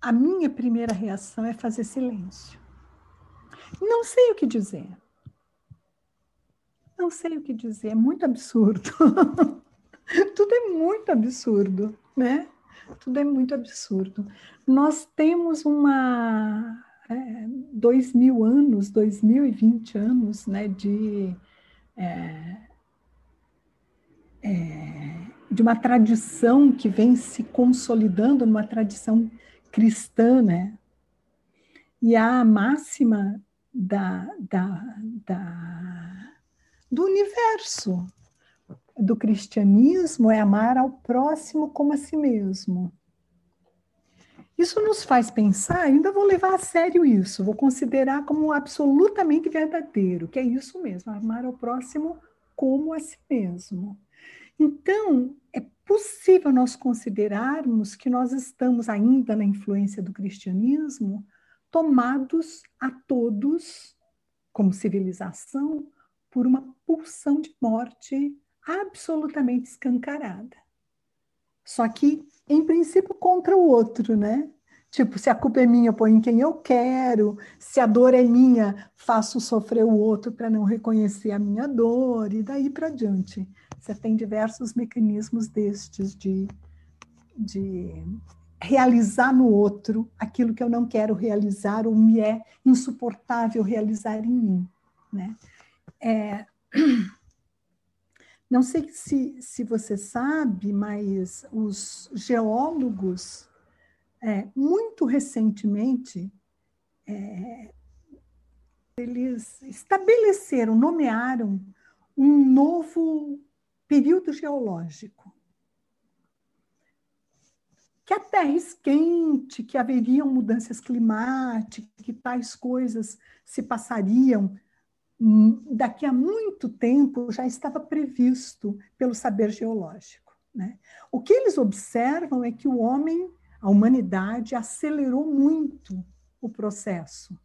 a minha primeira reação é fazer silêncio. Não sei o que dizer. Não sei o que dizer, é muito absurdo. Tudo é muito absurdo, né? Tudo é muito absurdo. Nós temos uma é, dois mil anos, dois mil e vinte anos, né, de é, é, de uma tradição que vem se consolidando numa tradição cristã, né? E a máxima da, da, da, do universo do cristianismo é amar ao próximo como a si mesmo. Isso nos faz pensar, ainda vou levar a sério isso, vou considerar como absolutamente verdadeiro, que é isso mesmo, amar ao próximo como a si mesmo. Então, é possível nós considerarmos que nós estamos ainda na influência do cristianismo, tomados a todos, como civilização, por uma pulsão de morte absolutamente escancarada. Só que, em princípio, contra o outro, né? Tipo, se a culpa é minha, põe em quem eu quero. Se a dor é minha, faço sofrer o outro para não reconhecer a minha dor, e daí para diante. Você tem diversos mecanismos destes de, de realizar no outro aquilo que eu não quero realizar ou me é insuportável realizar em mim. Né? É... Não sei se, se você sabe, mas os geólogos, é, muito recentemente, é, eles estabeleceram, nomearam um novo período geológico. Que a Terra esquente, que haveriam mudanças climáticas, que tais coisas se passariam daqui a muito tempo já estava previsto pelo saber geológico. Né? O que eles observam é que o homem, a humanidade, acelerou muito o processo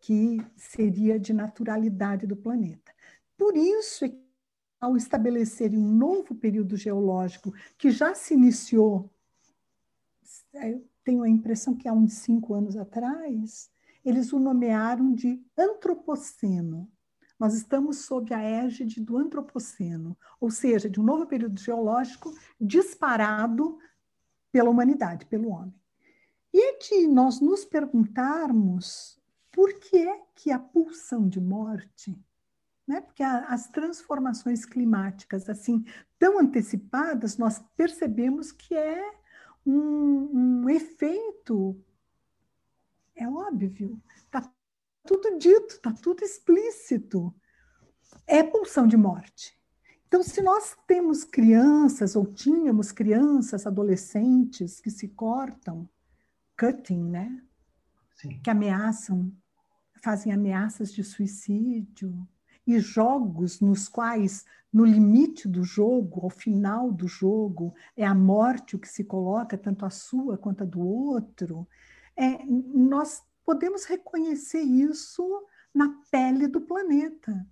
que seria de naturalidade do planeta. Por isso, é ao estabelecerem um novo período geológico que já se iniciou, eu tenho a impressão que há uns cinco anos atrás, eles o nomearam de antropoceno nós estamos sob a égide do antropoceno, ou seja, de um novo período geológico disparado pela humanidade, pelo homem. E é de nós nos perguntarmos por que é que a pulsão de morte, né? porque as transformações climáticas assim tão antecipadas, nós percebemos que é um, um efeito, é óbvio, está tudo dito, está tudo explícito. É pulsão de morte. Então, se nós temos crianças, ou tínhamos crianças, adolescentes que se cortam, cutting, né? Sim. Que ameaçam, fazem ameaças de suicídio, e jogos nos quais, no limite do jogo, ao final do jogo, é a morte o que se coloca, tanto a sua quanto a do outro, é, nós podemos reconhecer isso na pele do planeta.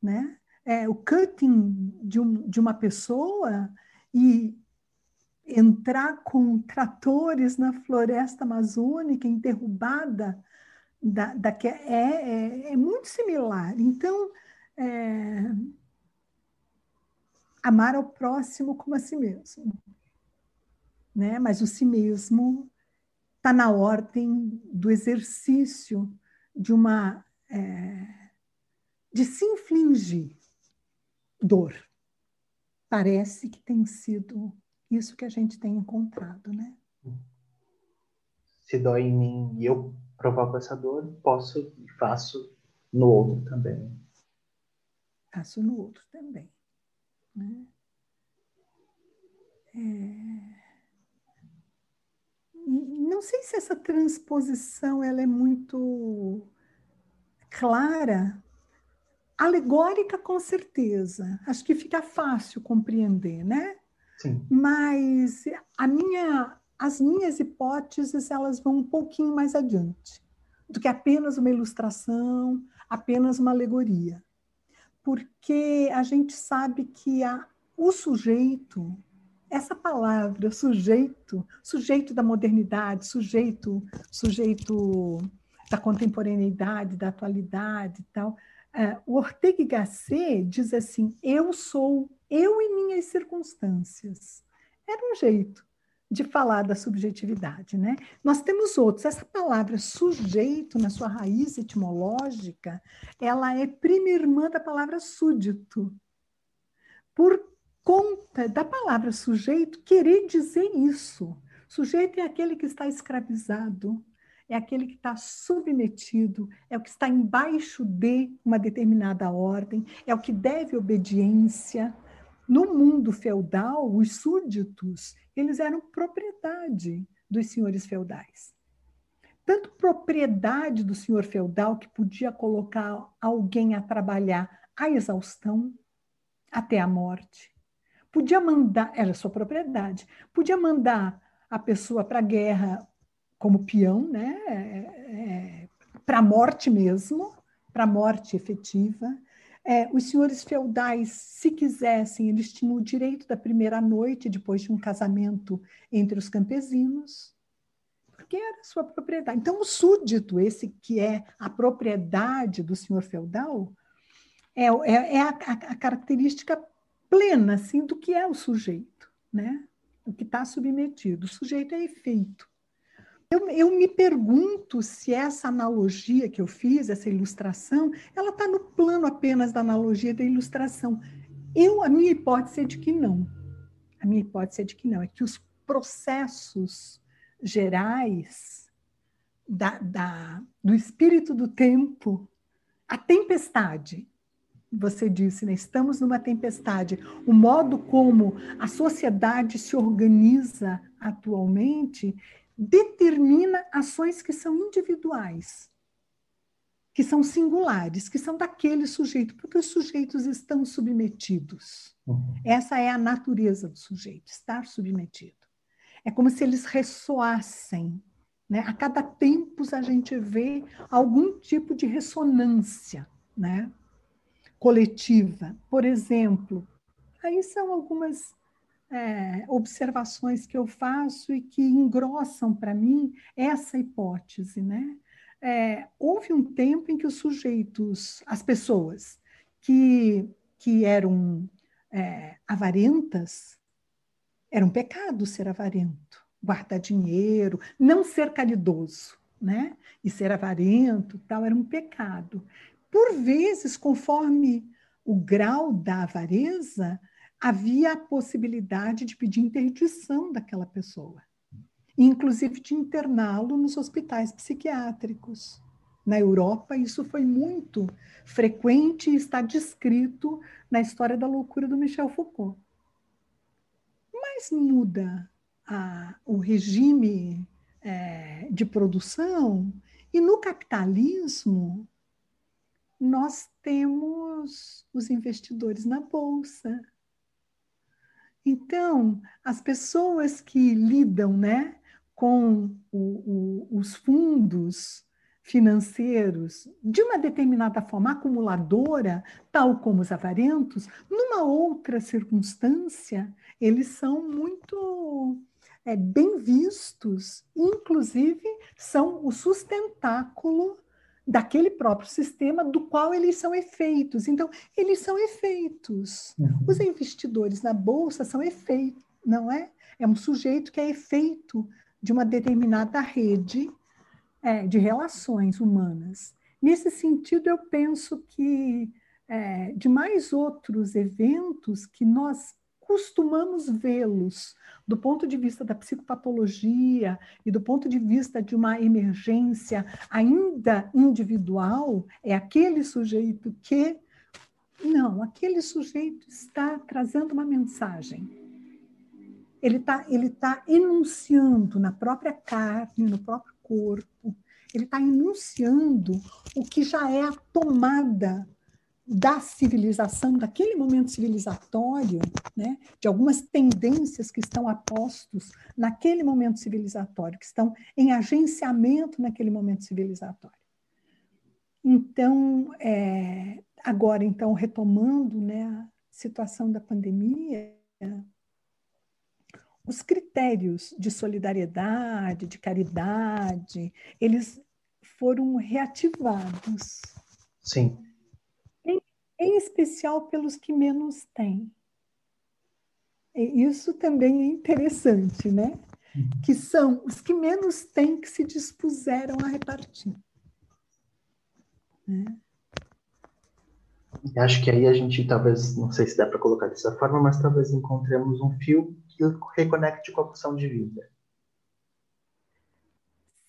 Né? É, o cutting de, um, de uma pessoa e entrar com tratores na floresta amazônica em derrubada da, da, é, é, é, muito similar. Então, é, amar ao próximo como a si mesmo. Né? Mas o si mesmo está na ordem do exercício de uma é, de se infligir dor. Parece que tem sido isso que a gente tem encontrado, né? Se dói em mim e eu provoco essa dor, posso e faço no outro também. Faço no outro também. Né? É não sei se essa transposição ela é muito clara, alegórica com certeza. Acho que fica fácil compreender, né? Sim. Mas a minha, as minhas hipóteses elas vão um pouquinho mais adiante do que apenas uma ilustração, apenas uma alegoria, porque a gente sabe que a, o sujeito essa palavra, sujeito, sujeito da modernidade, sujeito, sujeito da contemporaneidade, da atualidade e tal. Uh, o Ortega y Gasset diz assim: eu sou eu e minhas circunstâncias. Era um jeito de falar da subjetividade, né? Nós temos outros. Essa palavra sujeito, na sua raiz etimológica, ela é prima irmã da palavra súdito. Por conta da palavra sujeito querer dizer isso. Sujeito é aquele que está escravizado, é aquele que está submetido, é o que está embaixo de uma determinada ordem, é o que deve obediência. No mundo feudal, os súditos, eles eram propriedade dos senhores feudais. Tanto propriedade do senhor feudal que podia colocar alguém a trabalhar à exaustão até a morte, Podia mandar, era sua propriedade, podia mandar a pessoa para a guerra como peão, né? É, é, para a morte mesmo, para a morte efetiva. É, os senhores feudais, se quisessem, eles tinham o direito da primeira noite depois de um casamento entre os campesinos, porque era sua propriedade. Então, o súdito, esse que é a propriedade do senhor feudal, é, é, é a, a, característica plena assim, do que é o sujeito, né? o que está submetido. O sujeito é efeito. Eu, eu, me pergunto se essa analogia que eu fiz, essa ilustração, ela está no plano apenas da analogia da ilustração. Eu, a minha hipótese é de que não. A minha hipótese é de que não. É que os processos gerais da, da, do espírito do tempo, a tempestade, você disse, né? estamos numa tempestade. O modo como a sociedade se organiza atualmente determina ações que são individuais, que são singulares, que são daquele sujeito, porque os sujeitos estão submetidos. Uhum. Essa é a natureza do sujeito, estar submetido. É como se eles ressoassem. Né? A cada tempo a gente vê algum tipo de ressonância né? Coletiva. Por exemplo, aí são algumas é, observações que eu faço e que engrossam para mim essa hipótese, né? É, houve um tempo em que os sujeitos, as pessoas que, que eram é, avarentas, era um pecado ser avarento, guardar dinheiro, não ser caridoso, né? E ser avarento, tal, era um pecado. Por vezes, conforme o grau da avareza, havia a possibilidade de pedir interdição daquela pessoa, inclusive de interná-lo nos hospitais psiquiátricos. Na Europa, isso foi muito frequente e está descrito na história da loucura do Michel Foucault. Mas muda a, o regime é, de produção, e no capitalismo, nós temos os investidores na bolsa, então, as pessoas que lidam né, com o, o, os fundos financeiros de uma determinada forma acumuladora, tal como os avarentos, numa outra circunstância, eles são muito é, bem vistos, inclusive são o sustentáculo daquele próprio sistema do qual eles são efeitos. Então, eles são efeitos. Uhum. Os investidores na bolsa são efeitos, não é? É um sujeito que é efeito de uma determinada rede é, de relações humanas. Nesse sentido, eu penso que é, de mais outros eventos que nós costumamos vê-los do ponto de vista da psicopatologia e do ponto de vista de uma emergência ainda individual, é aquele sujeito que. Não, aquele sujeito está trazendo uma mensagem. Ele está ele tá enunciando na própria carne, no próprio corpo, ele está enunciando o que já é a tomada da civilização, daquele momento civilizatório, né, de algumas tendências que estão apostos naquele momento civilizatório, que estão em agenciamento naquele momento civilizatório. Então, é, agora, então, retomando né, a situação da pandemia, os critérios de solidariedade, de caridade, eles foram reativados. Sim em especial pelos que menos têm. E isso também é interessante, né? Uhum. Que são os que menos têm que se dispuseram a repartir. Né? Acho que aí a gente talvez, não sei se dá para colocar dessa forma, mas talvez encontremos um fio que reconecte com a função de vida.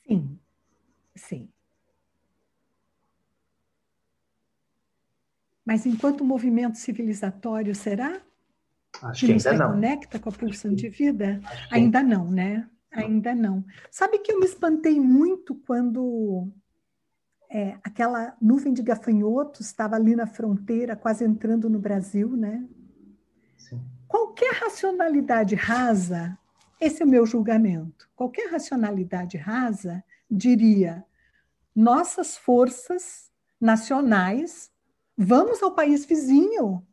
Sim, sim. Mas enquanto movimento civilizatório, será? Acho que, que ainda não. conecta com a pulsão de vida? Ainda não, né? Ainda não. Sabe que eu me espantei muito quando é, aquela nuvem de gafanhotos estava ali na fronteira, quase entrando no Brasil, né? Sim. Qualquer racionalidade rasa, esse é o meu julgamento, qualquer racionalidade rasa diria nossas forças nacionais Vamos ao país vizinho,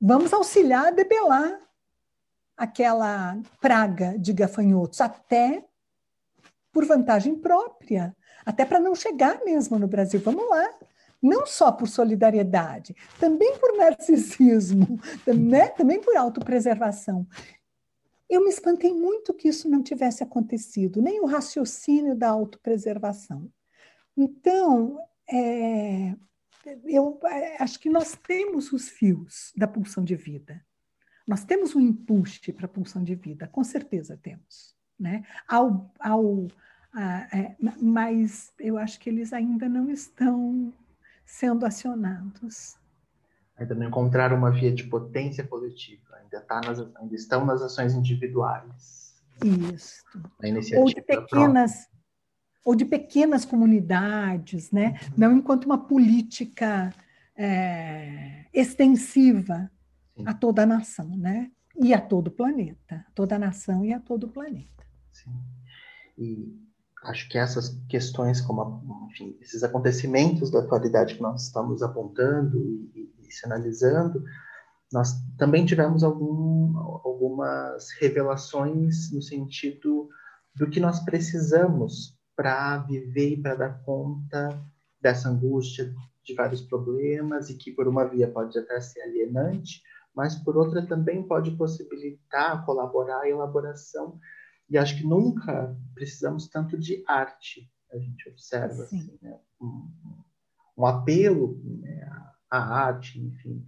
vamos auxiliar a debelar aquela praga de gafanhotos, até por vantagem própria, até para não chegar mesmo no Brasil. Vamos lá. Não só por solidariedade, também por narcisismo, né? também por autopreservação. Eu me espantei muito que isso não tivesse acontecido, nem o raciocínio da autopreservação. Então, é, eu é, acho que nós temos os fios da pulsão de vida. Nós temos um impulso para a pulsão de vida, com certeza temos. Né? Ao, ao, a, é, mas eu acho que eles ainda não estão sendo acionados. Ainda não encontraram uma via de potência coletiva, ainda, tá nas, ainda estão nas ações individuais. Isso. Ou de pequenas, ou de pequenas comunidades, né? Uhum. não enquanto uma política é, extensiva Sim. a toda a nação, né? E a todo o planeta, toda a nação e a todo o planeta. Sim. E acho que essas questões, como enfim, esses acontecimentos da atualidade que nós estamos apontando e, e sinalizando, nós também tivemos algum, algumas revelações no sentido do que nós precisamos para viver e para dar conta dessa angústia de vários problemas e que por uma via pode até ser alienante, mas por outra também pode possibilitar, colaborar a elaboração. E acho que nunca precisamos tanto de arte. A gente observa assim, né? um, um, apelo né? à arte, enfim.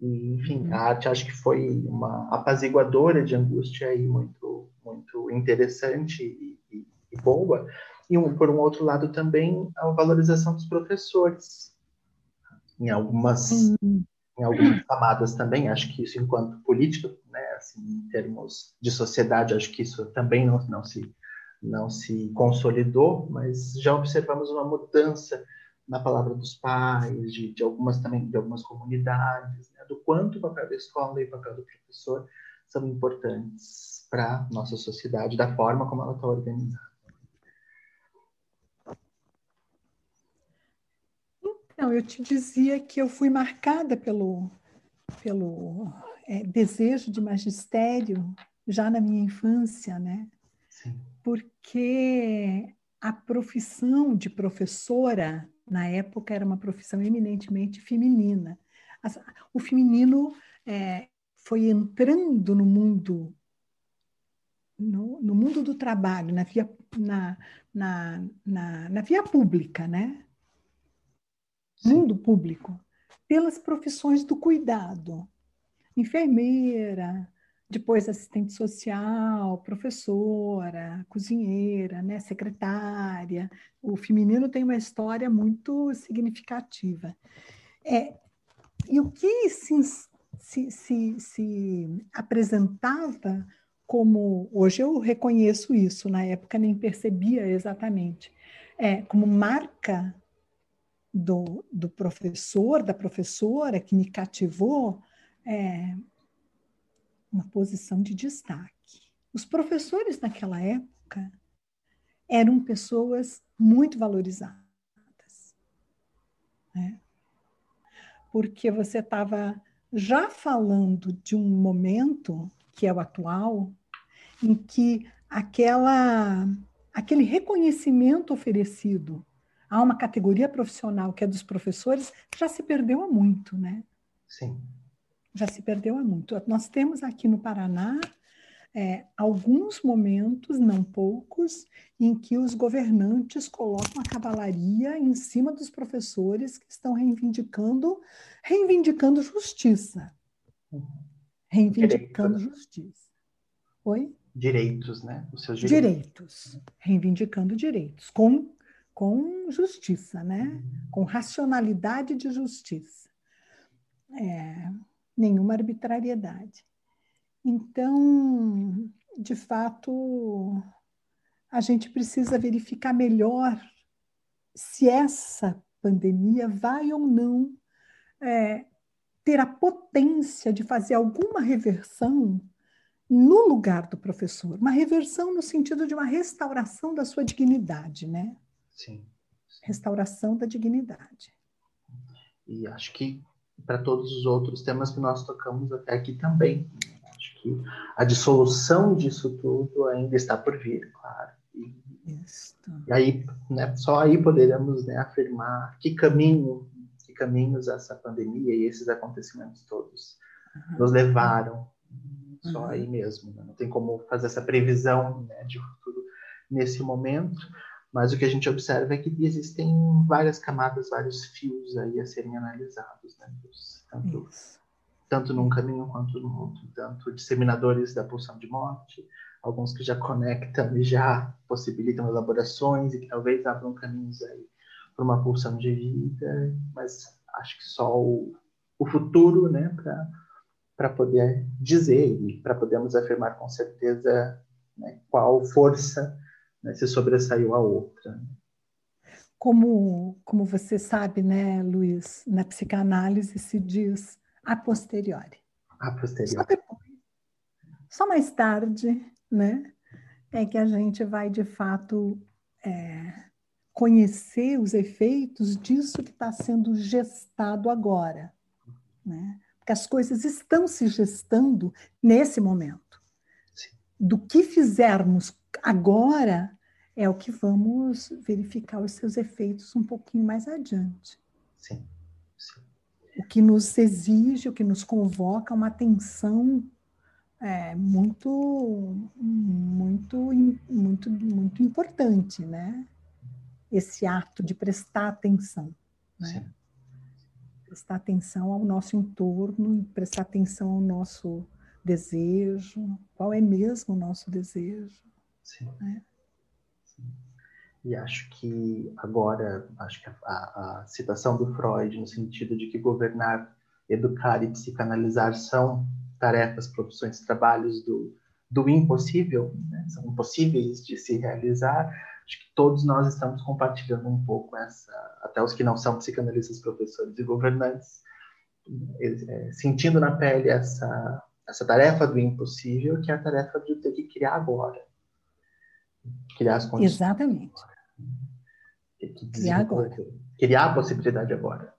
E, enfim, uhum. a arte acho que foi uma apaziguadora de angústia aí muito, muito interessante e, e, e boa. E um, por um outro lado também a valorização dos professores. Em algumas uhum em algumas camadas também, acho que isso enquanto política, né, assim, em termos de sociedade, acho que isso também não, não, se, não se consolidou, mas já observamos uma mudança na palavra dos pais, de, de algumas também, de algumas comunidades, né, do quanto o papel da escola e o papel do professor são importantes para nossa sociedade, da forma como ela está organizada. Eu te dizia que eu fui marcada pelo, pelo é, desejo de magistério já na minha infância, né? Sim. Porque a profissão de professora, na época, era uma profissão eminentemente feminina. O feminino é, foi entrando no mundo no, no, mundo do trabalho, na via, na, na, na, na via pública, né? Mundo público, pelas profissões do cuidado. Enfermeira, depois assistente social, professora, cozinheira, né, secretária. O feminino tem uma história muito significativa. É, e o que se, se, se, se apresentava como hoje eu reconheço isso, na época nem percebia exatamente, é, como marca do, do professor, da professora que me cativou, é uma posição de destaque. Os professores naquela época eram pessoas muito valorizadas. Né? Porque você estava já falando de um momento, que é o atual, em que aquela, aquele reconhecimento oferecido há uma categoria profissional que é dos professores, já se perdeu há muito, né? Sim. Já se perdeu há muito. Nós temos aqui no Paraná é, alguns momentos, não poucos, em que os governantes colocam a cavalaria em cima dos professores que estão reivindicando, reivindicando justiça. Reivindicando direitos. justiça. Oi? Direitos, né? Os seus direitos. Direitos. Reivindicando direitos. Com com justiça, né? com racionalidade de justiça. É, nenhuma arbitrariedade. Então, de fato, a gente precisa verificar melhor se essa pandemia vai ou não é, ter a potência de fazer alguma reversão no lugar do professor, uma reversão no sentido de uma restauração da sua dignidade, né? Sim. Restauração da dignidade. E acho que para todos os outros temas que nós tocamos até aqui também. Acho que a dissolução disso tudo ainda está por vir, claro. E, e aí, né, só aí poderemos né, afirmar que caminho, que caminhos essa pandemia e esses acontecimentos todos uhum. nos levaram. Só uhum. aí mesmo. Né? Não tem como fazer essa previsão né, de futuro nesse momento. Mas o que a gente observa é que existem várias camadas, vários fios aí a serem analisados, né? Tanto, tanto num caminho quanto no outro. Tanto disseminadores da pulsão de morte, alguns que já conectam e já possibilitam elaborações e que talvez abram caminhos aí para uma pulsão de vida, mas acho que só o, o futuro, né, para poder dizer e para podermos afirmar com certeza né, qual força né, se sobressaiu a outra. Como, como você sabe, né, Luiz, na psicanálise se diz a posteriori. A posteriori. Só depois, só mais tarde, né, é que a gente vai de fato é, conhecer os efeitos disso que está sendo gestado agora, né? Porque as coisas estão se gestando nesse momento. Sim. Do que fizermos agora é o que vamos verificar os seus efeitos um pouquinho mais adiante. Sim, sim. O que nos exige, o que nos convoca uma atenção é, muito, muito, muito, muito importante, né? Esse ato de prestar atenção, né? Sim. Prestar atenção ao nosso entorno, prestar atenção ao nosso desejo, qual é mesmo o nosso desejo. Sim. Né? E acho que agora, acho que a, a, citação do Freud, no sentido de que governar, educar e psicanalizar são tarefas, profissões, trabalhos do, do impossível, né? são impossíveis de se realizar. Acho que todos nós estamos compartilhando um pouco essa, até os que não são psicanalistas, professores e governantes, é, sentindo na pele essa, essa tarefa do impossível, que é a tarefa de ter que criar agora criar as condições. Exatamente. criar agora. Criar a possibilidade agora.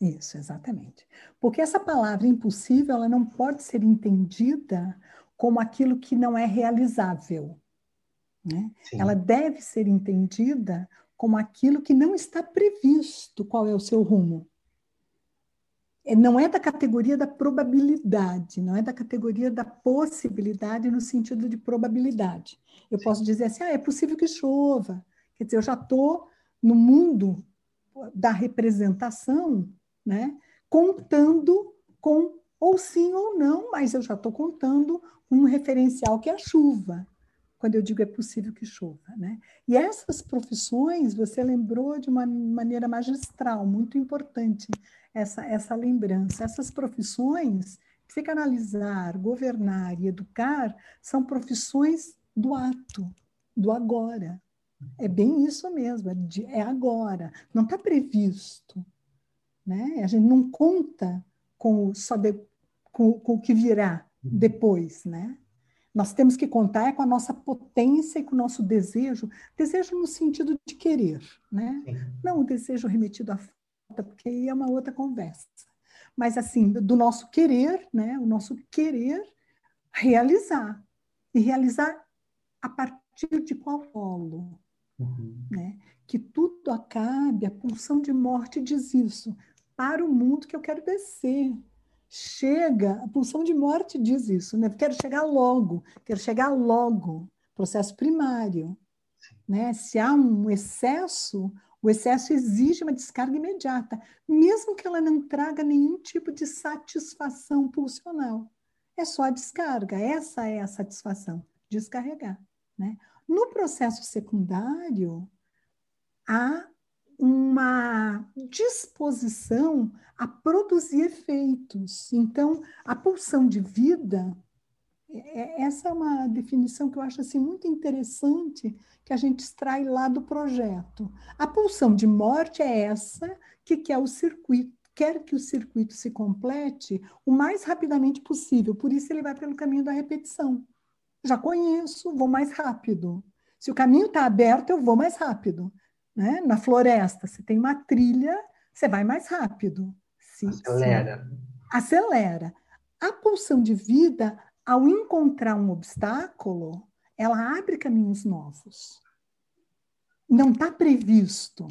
Isso, exatamente. Porque essa palavra impossível, ela não pode ser entendida como aquilo que não é realizável. Né? Ela deve ser entendida como aquilo que não está previsto, qual é o seu rumo. É, não é da categoria da probabilidade, não é da categoria da possibilidade no sentido de probabilidade. Eu Sim. posso dizer assim, ah, é possível que chova. Quer dizer, eu já estou no mundo da representação, né, contando com ou sim ou não, mas eu já estou contando um referencial que é a chuva, quando eu digo é possível que chova. Né? E essas profissões, você lembrou de uma maneira magistral, muito importante, essa, essa lembrança. Essas profissões, psicanalizar, governar e educar, são profissões do ato, do agora. É bem isso mesmo, é, de, é agora, não está previsto. Né? A gente não conta com, só de, com, com o que virá depois. Né? Nós temos que contar é com a nossa potência e com o nosso desejo, desejo no sentido de querer, né? não o desejo remetido à porque aí é uma outra conversa. Mas, assim, do nosso querer, né? O nosso querer realizar. E realizar a partir de qual polo? Uhum. Né? Que tudo acabe, a pulsão de morte diz isso. Para o mundo que eu quero descer. Chega, a pulsão de morte diz isso, né? Quero chegar logo, quero chegar logo. Processo primário. Né? Se há um excesso, o excesso exige uma descarga imediata, mesmo que ela não traga nenhum tipo de satisfação pulsional. É só a descarga, essa é a satisfação, descarregar. Né? No processo secundário, há uma disposição a produzir efeitos. Então, a pulsão de vida essa é uma definição que eu acho assim muito interessante que a gente extrai lá do projeto. A pulsão de morte é essa que quer o circuito, quer que o circuito se complete o mais rapidamente possível. Por isso ele vai pelo caminho da repetição. Já conheço, vou mais rápido. Se o caminho está aberto, eu vou mais rápido. Né? Na floresta, você tem uma trilha você vai mais rápido. Se, acelera. Se, acelera. A pulsão de vida, ao encontrar um obstáculo, ela abre caminhos novos. Não está previsto.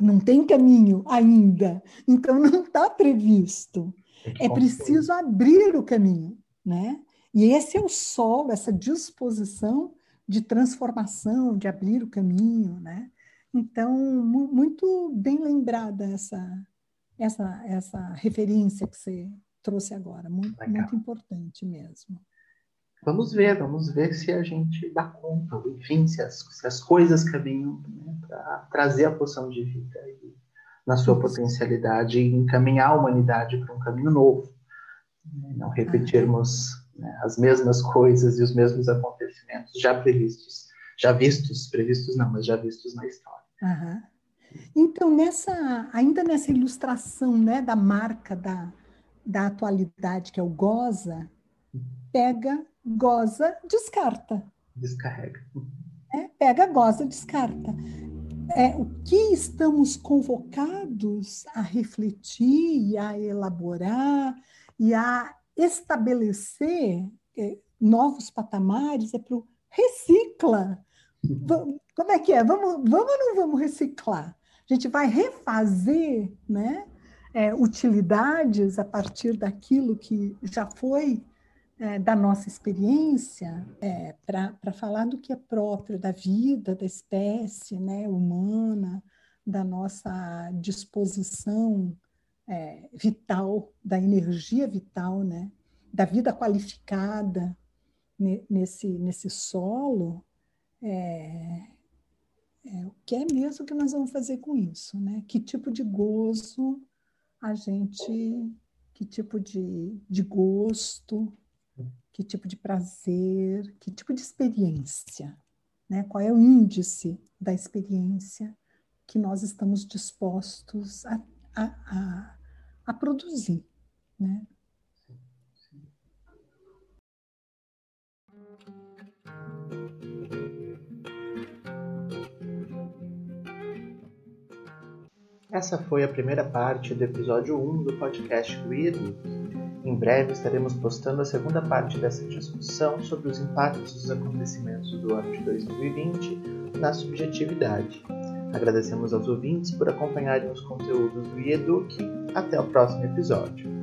Não tem caminho ainda. Então, não está previsto. É preciso abrir o caminho, né? E esse é o solo, essa disposição de transformação, de abrir o caminho, né? Então, muito bem lembrada essa, essa, essa referência que você trouxe agora, muito, muito importante mesmo. Vamos ver, vamos ver se a gente dá conta, enfim, se as, se as coisas caminham né, para trazer a poção de vida e, na sua potencialidade e encaminhar a humanidade para um caminho novo. Né, não repetirmos né, as mesmas coisas e os mesmos acontecimentos já previstos, já vistos, previstos não, mas já vistos na história. Uhum. Então, nessa, ainda nessa ilustração né, da marca da, da atualidade, que é o goza, pega, goza, descarta. Descarrega. É, pega, goza, descarta. É, o que estamos convocados a refletir a elaborar e a estabelecer é, novos patamares é para o recicla. Como é que é? Vamos, vamos ou não vamos reciclar? A gente vai refazer né, é, utilidades a partir daquilo que já foi é, da nossa experiência é, para falar do que é próprio da vida, da espécie né, humana, da nossa disposição é, vital, da energia vital, né, da vida qualificada nesse, nesse solo, é, é, o que é mesmo que nós vamos fazer com isso? Né? Que tipo de gozo a gente, que tipo de, de gosto, que tipo de prazer, que tipo de experiência, né? qual é o índice da experiência que nós estamos dispostos a, a, a, a produzir. Né? Essa foi a primeira parte do episódio 1 do podcast do Edu. Em breve estaremos postando a segunda parte dessa discussão sobre os impactos dos acontecimentos do ano de 2020 na subjetividade. Agradecemos aos ouvintes por acompanharem os conteúdos do IEDUC. Até o próximo episódio.